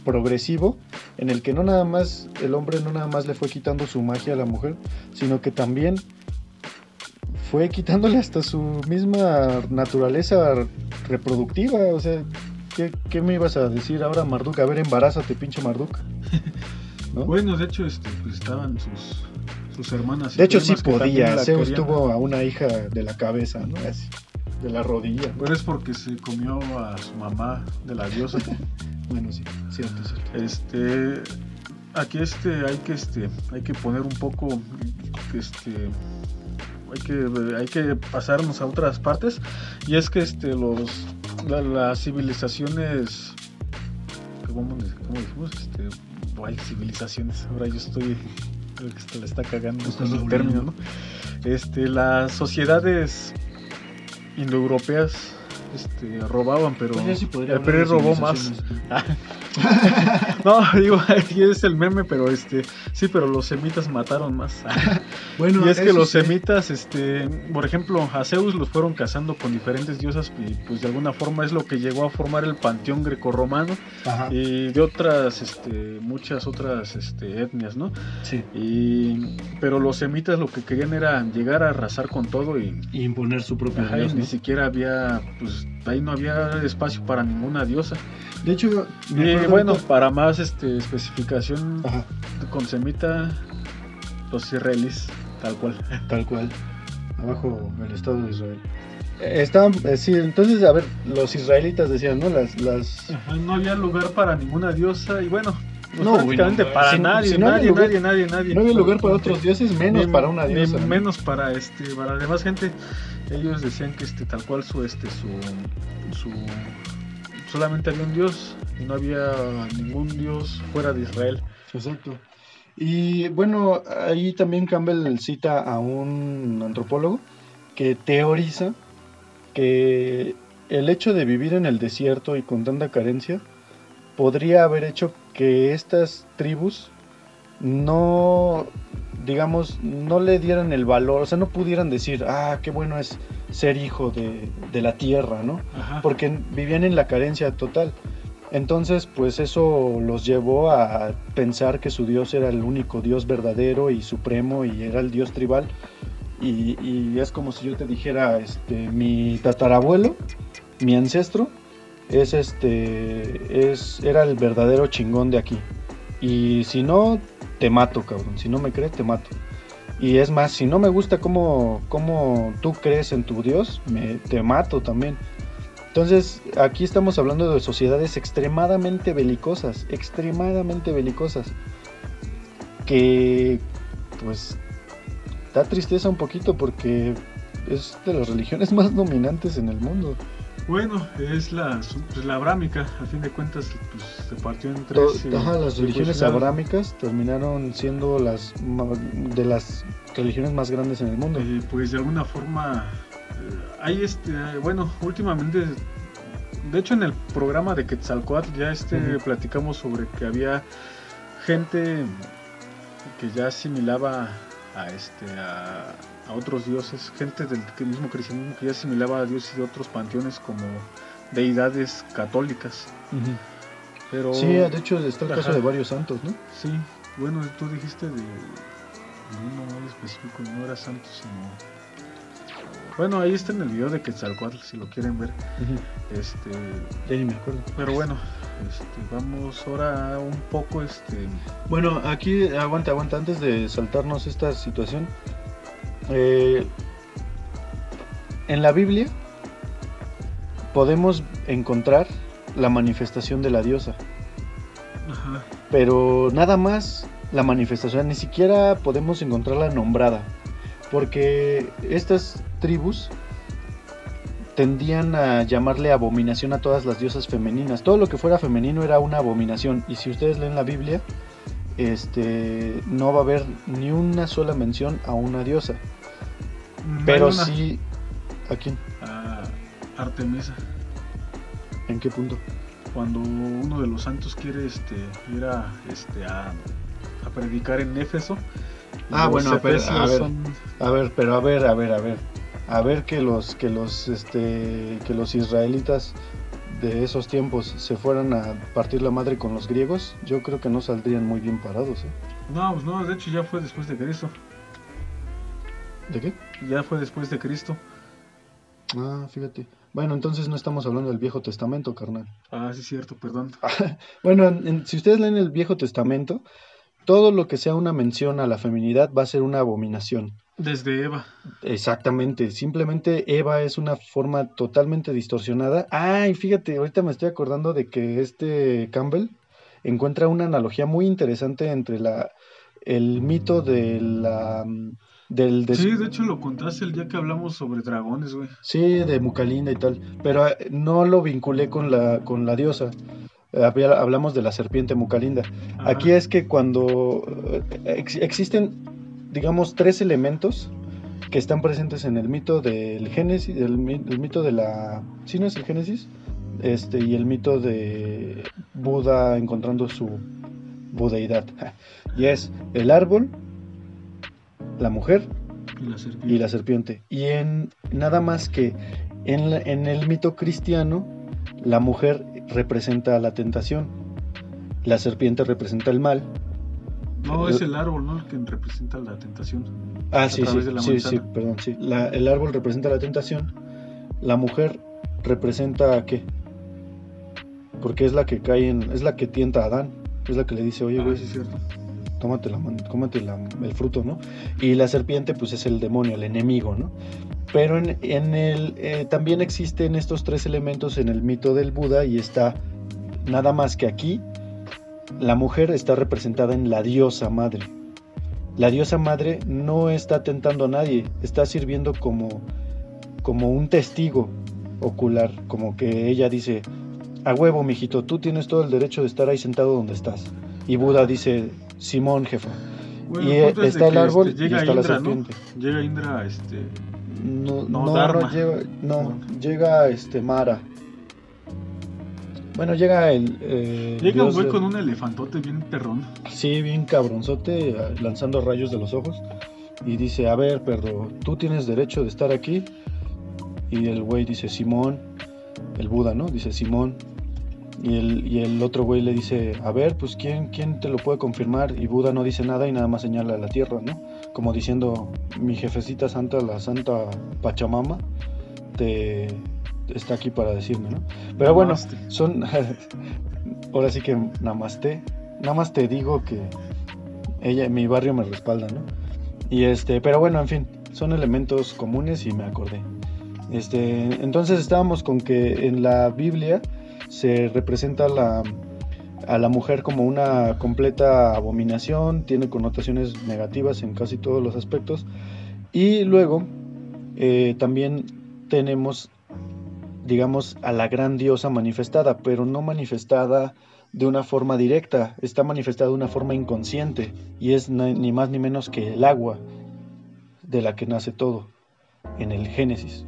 A: progresivo en el que no nada más el hombre no nada más le fue quitando su magia a la mujer, sino que también fue quitándole hasta su misma naturaleza reproductiva, o sea, ¿qué, qué me ibas a decir ahora Marduk? A ver, embarázate, pinche Marduk. ¿No?
B: Bueno, de hecho, este, pues estaban sus, sus hermanas.
A: De hecho, sí podía. Zeus tuvo a una hija de la cabeza, ¿no? Así, de la rodilla.
B: Pero es porque se comió a su mamá de la diosa.
A: bueno, sí, cierto, cierto.
B: Este, aquí este, hay que, este, hay que poner un poco, este, hay que, hay que pasarnos a otras partes. Y es que este, los, las civilizaciones, ¿cómo, decimos? Este, hay civilizaciones. Ahora yo estoy, creo que se le está cagando el término, ¿no? Este, las sociedades indoeuropeas este, robaban, pero
A: pues
B: el PRI robó más. no, digo, es el meme, pero este, sí, pero los semitas mataron más. bueno, y es que los semitas, este, por ejemplo, a Zeus los fueron cazando con diferentes diosas y pues de alguna forma es lo que llegó a formar el panteón grecorromano y de otras, este, muchas otras, este, etnias, ¿no?
A: Sí.
B: Y, pero los semitas lo que querían era llegar a arrasar con todo y,
A: imponer su propio dios,
B: Ni siquiera había, pues, ahí no había espacio para ninguna diosa.
A: De hecho,
B: bueno, para más este, especificación con semita, los israelíes, tal cual.
A: Tal cual, abajo el Estado de Israel. Eh, estaban, eh, sí, entonces, a ver, los israelitas decían, ¿no? Las, las...
B: no había lugar para ninguna diosa y bueno, no, prácticamente para nadie, nadie, nadie, nadie, nadie,
A: No había lugar para otros dioses, menos para una diosa.
B: Menos para este, para la demás gente. Ellos decían que este, tal cual su, este, su, su solamente había un Dios y no había ningún Dios fuera de Israel.
A: Exacto. Y bueno, ahí también Campbell cita a un antropólogo que teoriza que el hecho de vivir en el desierto y con tanta carencia podría haber hecho que estas tribus no, digamos, no le dieran el valor, o sea, no pudieran decir, ah, qué bueno es ser hijo de, la tierra, ¿no? Porque vivían en la carencia total. Entonces, pues eso los llevó a pensar que su Dios era el único Dios verdadero y supremo y era el Dios tribal. Y, y es como si yo te dijera, este, mi tatarabuelo, mi ancestro, es este, es, era el verdadero chingón de aquí. Y si no, te mato, cabrón. Si no me crees, te mato. Y es más, si no me gusta cómo, cómo tú crees en tu Dios, me, te mato también. Entonces, aquí estamos hablando de sociedades extremadamente belicosas, extremadamente belicosas. Que, pues, da tristeza un poquito porque es de las religiones más dominantes en el mundo.
B: Bueno, es la, pues, la abrámica, a fin de cuentas pues, se partió en tres.
A: ajá, las religiones abrámicas terminaron siendo las de las religiones más grandes en el mundo.
B: Eh, pues de alguna forma, eh, hay este, bueno, últimamente, de hecho en el programa de Quetzalcoatl ya este platicamos sobre que había gente que ya asimilaba a este a a otros dioses, gente del mismo cristianismo que ya asimilaba a dioses de otros panteones como deidades católicas. Pero,
A: sí, de hecho está el caso de varios santos, ¿no?
B: Sí, bueno, tú dijiste de, uno muy específico, no era santo, sino... Bueno, ahí está en el video de Quetzalcoatl, si lo quieren ver. Este,
A: ya ni me acuerdo.
B: Pero bueno, este, vamos ahora un poco, este...
A: Bueno, aquí, aguanta, aguanta, antes de saltarnos esta situación, eh, en la Biblia podemos encontrar la manifestación de la diosa. Pero nada más la manifestación, ni siquiera podemos encontrarla nombrada. Porque estas tribus tendían a llamarle abominación a todas las diosas femeninas. Todo lo que fuera femenino era una abominación. Y si ustedes leen la Biblia, este, no va a haber ni una sola mención a una diosa. Pero sí. ¿A quién?
B: A Artemisa.
A: ¿En qué punto?
B: Cuando uno de los santos quiere este, ir a, este, a, predicar en Éfeso.
A: Ah, bueno, a ver, a ver, pero a ver, a ver, a ver. A ver que los, que los, este, que los israelitas de esos tiempos se fueran a partir la madre con los griegos, yo creo que no saldrían muy bien parados. ¿eh?
B: No, pues no, de hecho ya fue después de Cristo.
A: ¿De qué?
B: Ya fue después de Cristo.
A: Ah, fíjate. Bueno, entonces no estamos hablando del Viejo Testamento, carnal.
B: Ah, sí, cierto, perdón.
A: bueno, si ustedes leen el Viejo Testamento, todo lo que sea una mención a la feminidad va a ser una abominación.
B: Desde Eva.
A: Exactamente, simplemente Eva es una forma totalmente distorsionada. Ay, fíjate, ahorita me estoy acordando de que este Campbell encuentra una analogía muy interesante entre la el mito de la del
B: Sí, de hecho lo contaste el día que hablamos sobre dragones, güey.
A: Sí, de Mucalinda y tal, pero eh, no lo vinculé con la con la diosa. Eh, hablamos de la serpiente Mucalinda. Aquí es que cuando eh, existen digamos, tres elementos que están presentes en el mito del Génesis, el, mito de la... ¿Sí no es el Génesis? Este, y el mito de Buda encontrando su budeidad. Y es el árbol, la mujer y la serpiente. Y, en nada más que en, en el mito cristiano, la mujer representa la tentación, la serpiente representa el mal
B: no, es el árbol, ¿no? El que representa la tentación.
A: Ah, sí, sí, sí, sí, perdón, sí. el árbol representa la tentación. La mujer representa a qué? Porque es la que cae en, es la que tienta a Adán, es la que le dice, oye, ah, güey,
B: sí, cierto.
A: Tómate, la, cómate el fruto, ¿no? Y la serpiente, pues es el demonio, el enemigo, ¿no? Pero en, en el, eh, también existen estos tres elementos en el mito del Buda y está nada más que aquí la mujer está representada en la diosa madre. La diosa madre no está tentando a nadie, está sirviendo como, como un testigo ocular, como que ella dice, a huevo, mijito, tú tienes todo el derecho de estar ahí sentado donde estás. Y Buda dice, Simón, jefa. y está el árbol
B: este, y
A: está
B: la serpiente. Llega Indra, este...
A: No, no, no, llega, no, llega este Mara. Bueno, llega el.
B: Eh, llega un güey con un elefantote bien perrón.
A: Sí, bien cabronzote, lanzando rayos de los ojos. Y dice: A ver, perro, tú tienes derecho de estar aquí. Y el güey dice: Simón, el Buda, ¿no? Dice: Simón. Y el, y el otro güey le dice: A ver, pues ¿quién, ¿quién te lo puede confirmar? Y Buda no dice nada y nada más señala a la tierra, ¿no? Como diciendo: Mi jefecita santa, la santa Pachamama, te está aquí para decirme, ¿no? Pero bueno, son. ahora sí que namaste. Nada más te digo que ella, mi barrio me respalda, ¿no? Y este, pero bueno, en fin, son elementos comunes y me acordé. Este, entonces estábamos con que en la Biblia se representa a la mujer como una completa abominación, tiene connotaciones negativas en casi todos los aspectos. Y luego eh, también tenemos digamos, a la gran diosa manifestada, pero no manifestada de una forma directa, está manifestada de una forma inconsciente y es ni más ni menos que el agua de la que nace todo en el Génesis.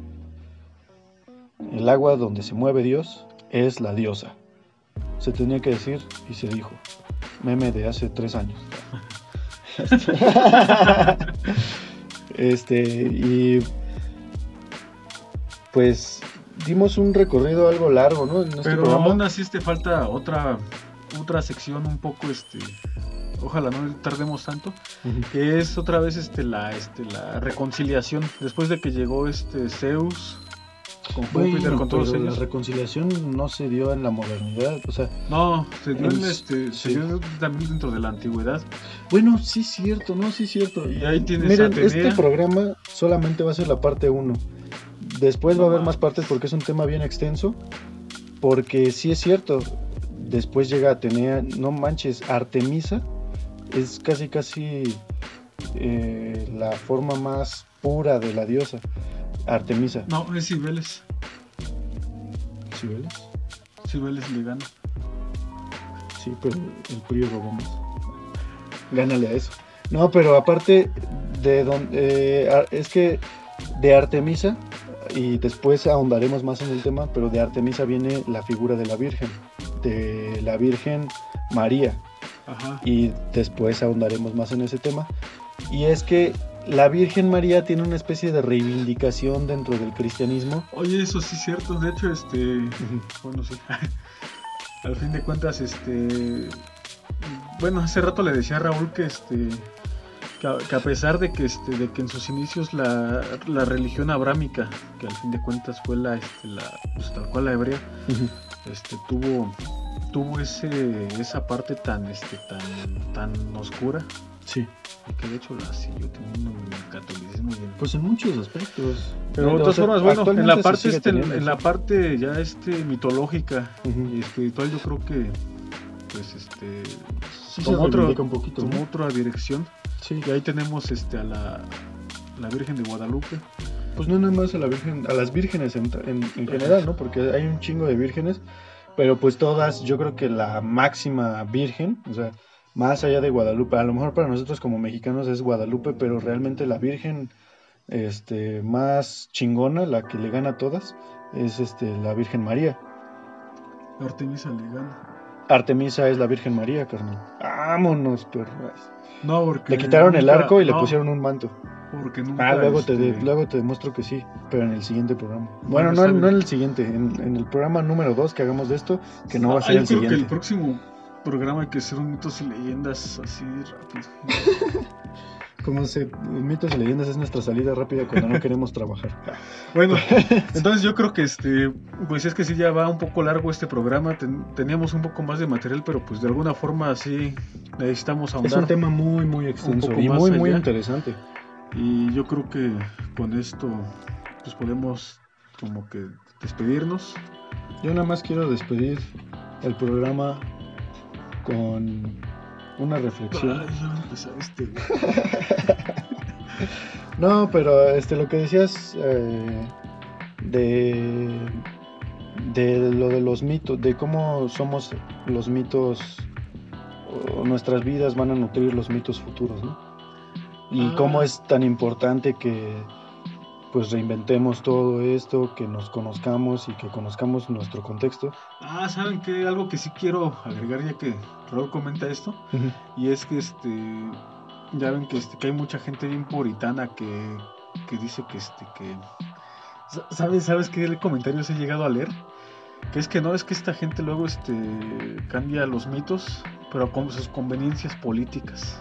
A: El agua donde se mueve Dios es la diosa. Se tenía que decir y se dijo. Meme de hace tres años. este, y pues dimos un recorrido algo largo, ¿no?
B: Este Pero aún así te falta otra, otra sección un poco, este, ojalá no tardemos tanto, que es otra vez este, la, este, la reconciliación. Después de que llegó este Zeus
A: con Júpiter, con todos ellos. La reconciliación no se dio en la modernidad, o sea.
B: No, se dio, este, se dio también dentro de la antigüedad.
A: Bueno, sí es cierto, no, sí es cierto.
B: Y ahí tienes
A: Miren, este programa solamente va a ser la parte 1. Después va a haber más partes porque es un tema bien extenso. Porque sí es cierto, después llega a tener, no manches, Artemisa es casi casi eh, la forma más pura de la diosa, Artemisa.
B: No, es Cibeles.
A: ¿Cibeles?
B: Cibeles le gana.
A: Sí, pero el frío robó más. Gánale a eso. No, pero aparte de donde... Eh, es que de Artemisa y después ahondaremos más en el tema, pero de Artemisa viene la figura de la Virgen, de la Virgen María. Y después ahondaremos más en ese tema. Y es que la Virgen María tiene una especie de reivindicación dentro del cristianismo.
B: Oye, eso sí es cierto. De hecho, este, bueno, sí. Al fin de cuentas, este, bueno, hace rato le decía a Raúl que este que a, pesar de que, este, de que en sus inicios la, religión abrámica, que al fin de cuentas fue la, este, la pues, tal cual la hebrea, este, tuvo, tuvo ese esa parte tan este tan tan oscura
A: Sí.
B: que de hecho la siguió teniendo el catolicismo y el
A: Pues en muchos aspectos.
B: pero de
A: O
B: todas
A: sea,
B: formas, bueno, en la parte este, en,
A: teniendo,
B: en
A: sí.
B: la parte ya este mitológica
A: Ujú.
B: y espiritual yo creo que pues este
A: Sí se
B: tomó otro-
A: un poquito,
B: otra dirección
A: Sí.
B: y ahí tenemos este a la la Virgen de Guadalupe
A: Pues no nada más a la Virgen, a las vírgenes en, en- en general, ¿no? Porque hay un chingo de vírgenes, pero pues todas, yo creo que la máxima virgen, o sea, más allá de Guadalupe, a lo mejor para nosotros como mexicanos es Guadalupe, pero realmente la virgen este, más chingona, la que le gana a todas, es este, la Virgen María.
B: Artemisa le gana.
A: Artemisa es la Virgen María, carnal. Vámonos.
B: No, porque
A: Le quitaron el arco y le pusieron un manto.
B: porque nunca,
A: Ah, luego te,
B: este,
A: luego te demuestro que sí, pero en el siguiente programa.
B: Bueno,
A: Bueno, no, no en el siguiente, en, en el programa número 2 que hagamos de esto, que no va a
B: Ah,
A: ser
B: yo
A: el
B: creo que el
A: siguiente.
B: próximo programa hay que hacer un mitos y leyendas así rápido.
A: Como se, mitos y leyendas es nuestra salida rápida cuando no queremos trabajar.
B: Bueno, entonces yo creo que este, pues es que sí ya va un poco largo este programa. Ten- teníamos un poco más de material, pero pues de alguna forma sí necesitamos
A: Es
B: ahondar.
A: un tema muy, muy extenso y muy, muy
B: allá.
A: interesante.
B: Y yo creo que con esto pues podemos como que despedirnos.
A: Yo nada más quiero despedir el programa con una reflexión.
B: Ay.
A: No, pero este lo que decías eh, de de lo de los mitos, de cómo somos los mitos o nuestras vidas van a nutrir los mitos futuros, ¿no? Y
B: Ah.
A: cómo es tan importante que pues reinventemos todo esto, que nos conozcamos y que conozcamos nuestro contexto.
B: Ah, ¿saben qué? Algo que sí quiero agregar ya que Raúl comenta esto. Y es que este ya ven que este que hay mucha gente bien puritana que, que dice que este que sa- ¿sabes sabes qué comentarios he llegado a leer? Que es que no es que esta gente luego este cambia los mitos, pero con sus conveniencias políticas.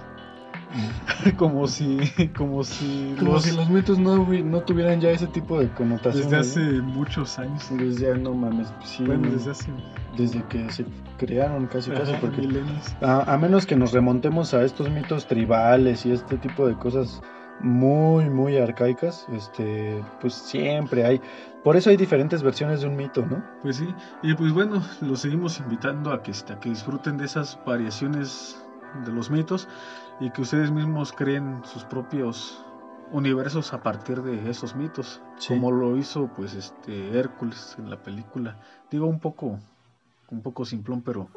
B: como si como si
A: Como
B: los-
A: si los mitos no, no tuvieran ya ese tipo de connotación.
B: desde hace muchos años.
A: Desde, no mames, sí,
B: Bueno,
A: no,
B: desde hace
A: desde que se crearon casi casi
B: ajá,
A: porque
B: milenios.
A: A, a menos que nos remontemos a estos mitos tribales y este tipo de cosas muy, muy arcaicas, este, pues siempre hay. Por eso hay diferentes versiones de un mito, ¿no?
B: Pues sí, y pues bueno, los seguimos invitando a que, a que disfruten de esas variaciones de los mitos y que ustedes mismos creen sus propios universos a partir de esos mitos,
A: Sí.
B: como lo hizo pues este Hércules en la película. Digo un poco un poco simplón, pero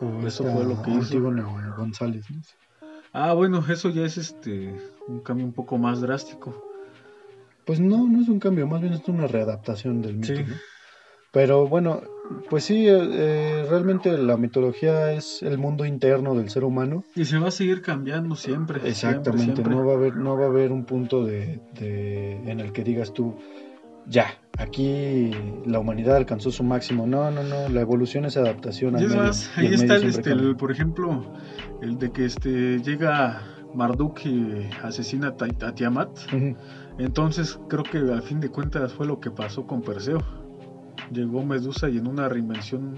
A: O
B: Eso fue lo que hizo.
A: González. ¿no?
B: ah, bueno, eso ya es este un cambio un poco más drástico.
A: Pues no, no es un cambio, más bien es una readaptación del mito.
B: Sí.
A: ¿no? Pero bueno, pues sí, eh, eh, realmente la mitología es el mundo interno del ser humano.
B: Y se va a seguir cambiando siempre.
A: Exactamente,
B: siempre.
A: no va a haber, no va a haber un punto de, de- en el que digas tú, ya, aquí la humanidad alcanzó su máximo. No, no, no, la evolución es adaptación al
B: Y es más, ahí
A: el
B: está el, este, el, por ejemplo, el de que este llega Marduk y asesina a, Ti- a Tiamat. Entonces creo que al fin de cuentas fue lo que pasó con Perseo. Llegó Medusa y en una reinvención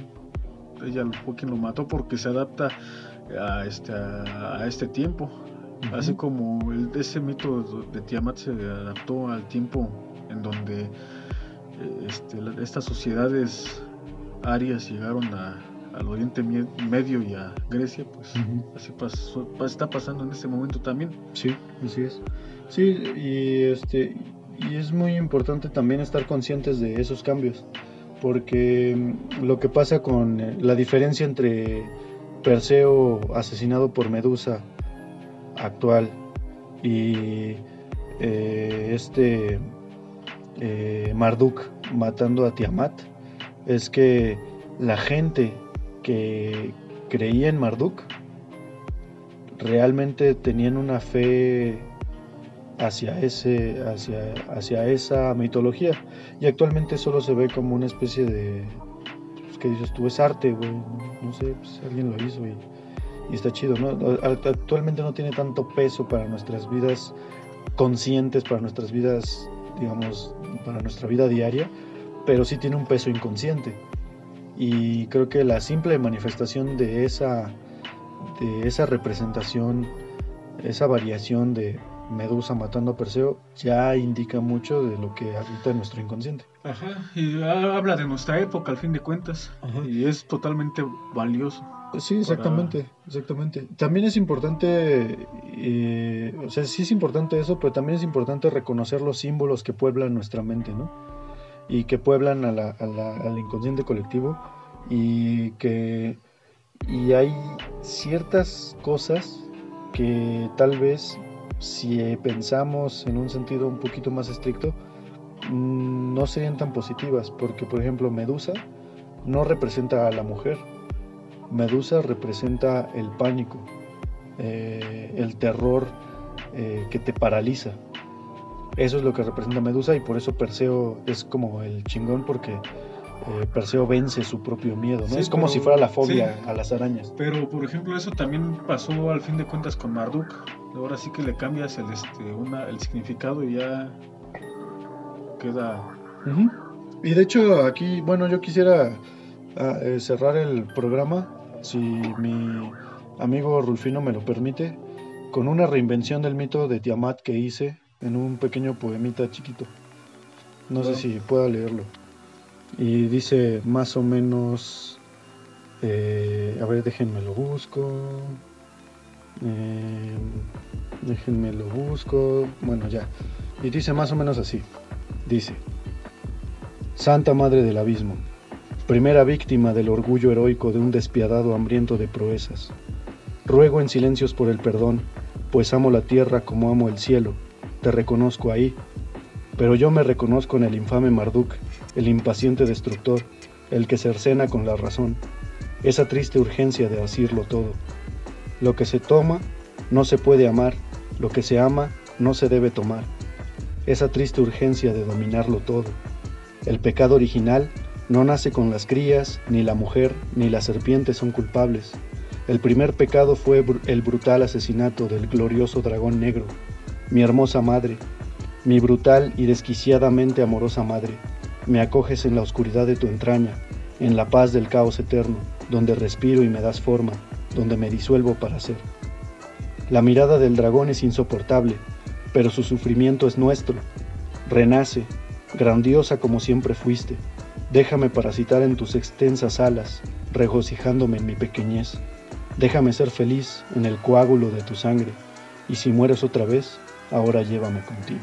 B: ella fue quien lo mató porque se adapta a este, a, a este tiempo. Así como el- ese mito de Tiamat se adaptó al tiempo en donde eh, este, la- estas sociedades arias llegaron a- al Oriente Medio y a Grecia, pues así pasó- pa- está pasando en este momento también.
A: Sí, así es. Sí, y este y es muy importante también estar conscientes de esos cambios, porque mm, lo que pasa con eh, la diferencia entre Perseo asesinado por Medusa actual y eh, este eh, Marduk matando a Tiamat es que la gente que creía en Marduk realmente tenían una fe hacia ese hacia hacia esa mitología. Y actualmente solo se ve como una especie de pues, que dices tú es arte güey. No sé pues, alguien lo hizo y, y está chido no actualmente no tiene tanto peso para nuestras vidas conscientes para nuestras vidas digamos para nuestra vida diaria pero sí tiene un peso inconsciente. Y creo que la simple manifestación de esa, de esa representación, esa variación de Medusa matando a Perseo, ya indica mucho de lo que habita en nuestro inconsciente.
B: Ajá, y habla de nuestra época al fin de cuentas, y es totalmente valioso.
A: Sí, exactamente, exactamente. También es importante, eh, o sea, sí es importante eso, pero también es importante reconocer los símbolos que pueblan nuestra mente, ¿no? Y que pueblan a la, al inconsciente colectivo y que y hay ciertas cosas que tal vez si pensamos en un sentido un poquito más estricto mm, no serían tan positivas porque por ejemplo Medusa no representa a la mujer Medusa representa el pánico, eh, el terror eh, que te paraliza. Eso es lo que representa Medusa y por eso Perseo es como el chingón porque eh, Perseo vence su propio miedo, ¿no? es como si fuera la fobia a las arañas.
B: Pero por ejemplo eso también pasó al fin de cuentas con Marduk. Ahora sí que le cambias el, este, una, el significado y ya queda...
A: Y de hecho aquí, bueno, yo quisiera ah, cerrar el programa si mi amigo Rulfino me lo permite, con una reinvención del mito de Tiamat que hice en un pequeño poemita chiquito. No sé si pueda leerlo. Y dice más o menos, eh, a ver, déjenme lo busco. Eh, déjenme lo busco. Bueno, ya. Y dice más o menos así. Dice, Santa Madre del Abismo primera víctima del orgullo heroico de un despiadado hambriento de proezas. Ruego en silencios por el perdón, pues amo la tierra como amo el cielo, te reconozco ahí, pero yo me reconozco en el infame Marduk, el impaciente destructor, el que cercena con la razón, esa triste urgencia de asirlo todo. Lo que se toma no se puede amar, lo que se ama no se debe tomar, esa triste urgencia de dominarlo todo. El pecado original no nace con las crías, ni la mujer, ni la serpiente son culpables. El primer pecado fue el brutal asesinato del glorioso dragón negro, mi hermosa madre, mi brutal y desquiciadamente amorosa madre. Me acoges en la oscuridad de tu entraña, en la paz del caos eterno, donde respiro y me das forma, donde me disuelvo para ser. La mirada del dragón es insoportable, pero su sufrimiento es nuestro. Renace, grandiosa como siempre fuiste, Déjame parasitar en tus extensas alas, regocijándome en mi pequeñez. Déjame ser feliz en el coágulo de tu sangre, y si mueres otra vez, ahora llévame contigo.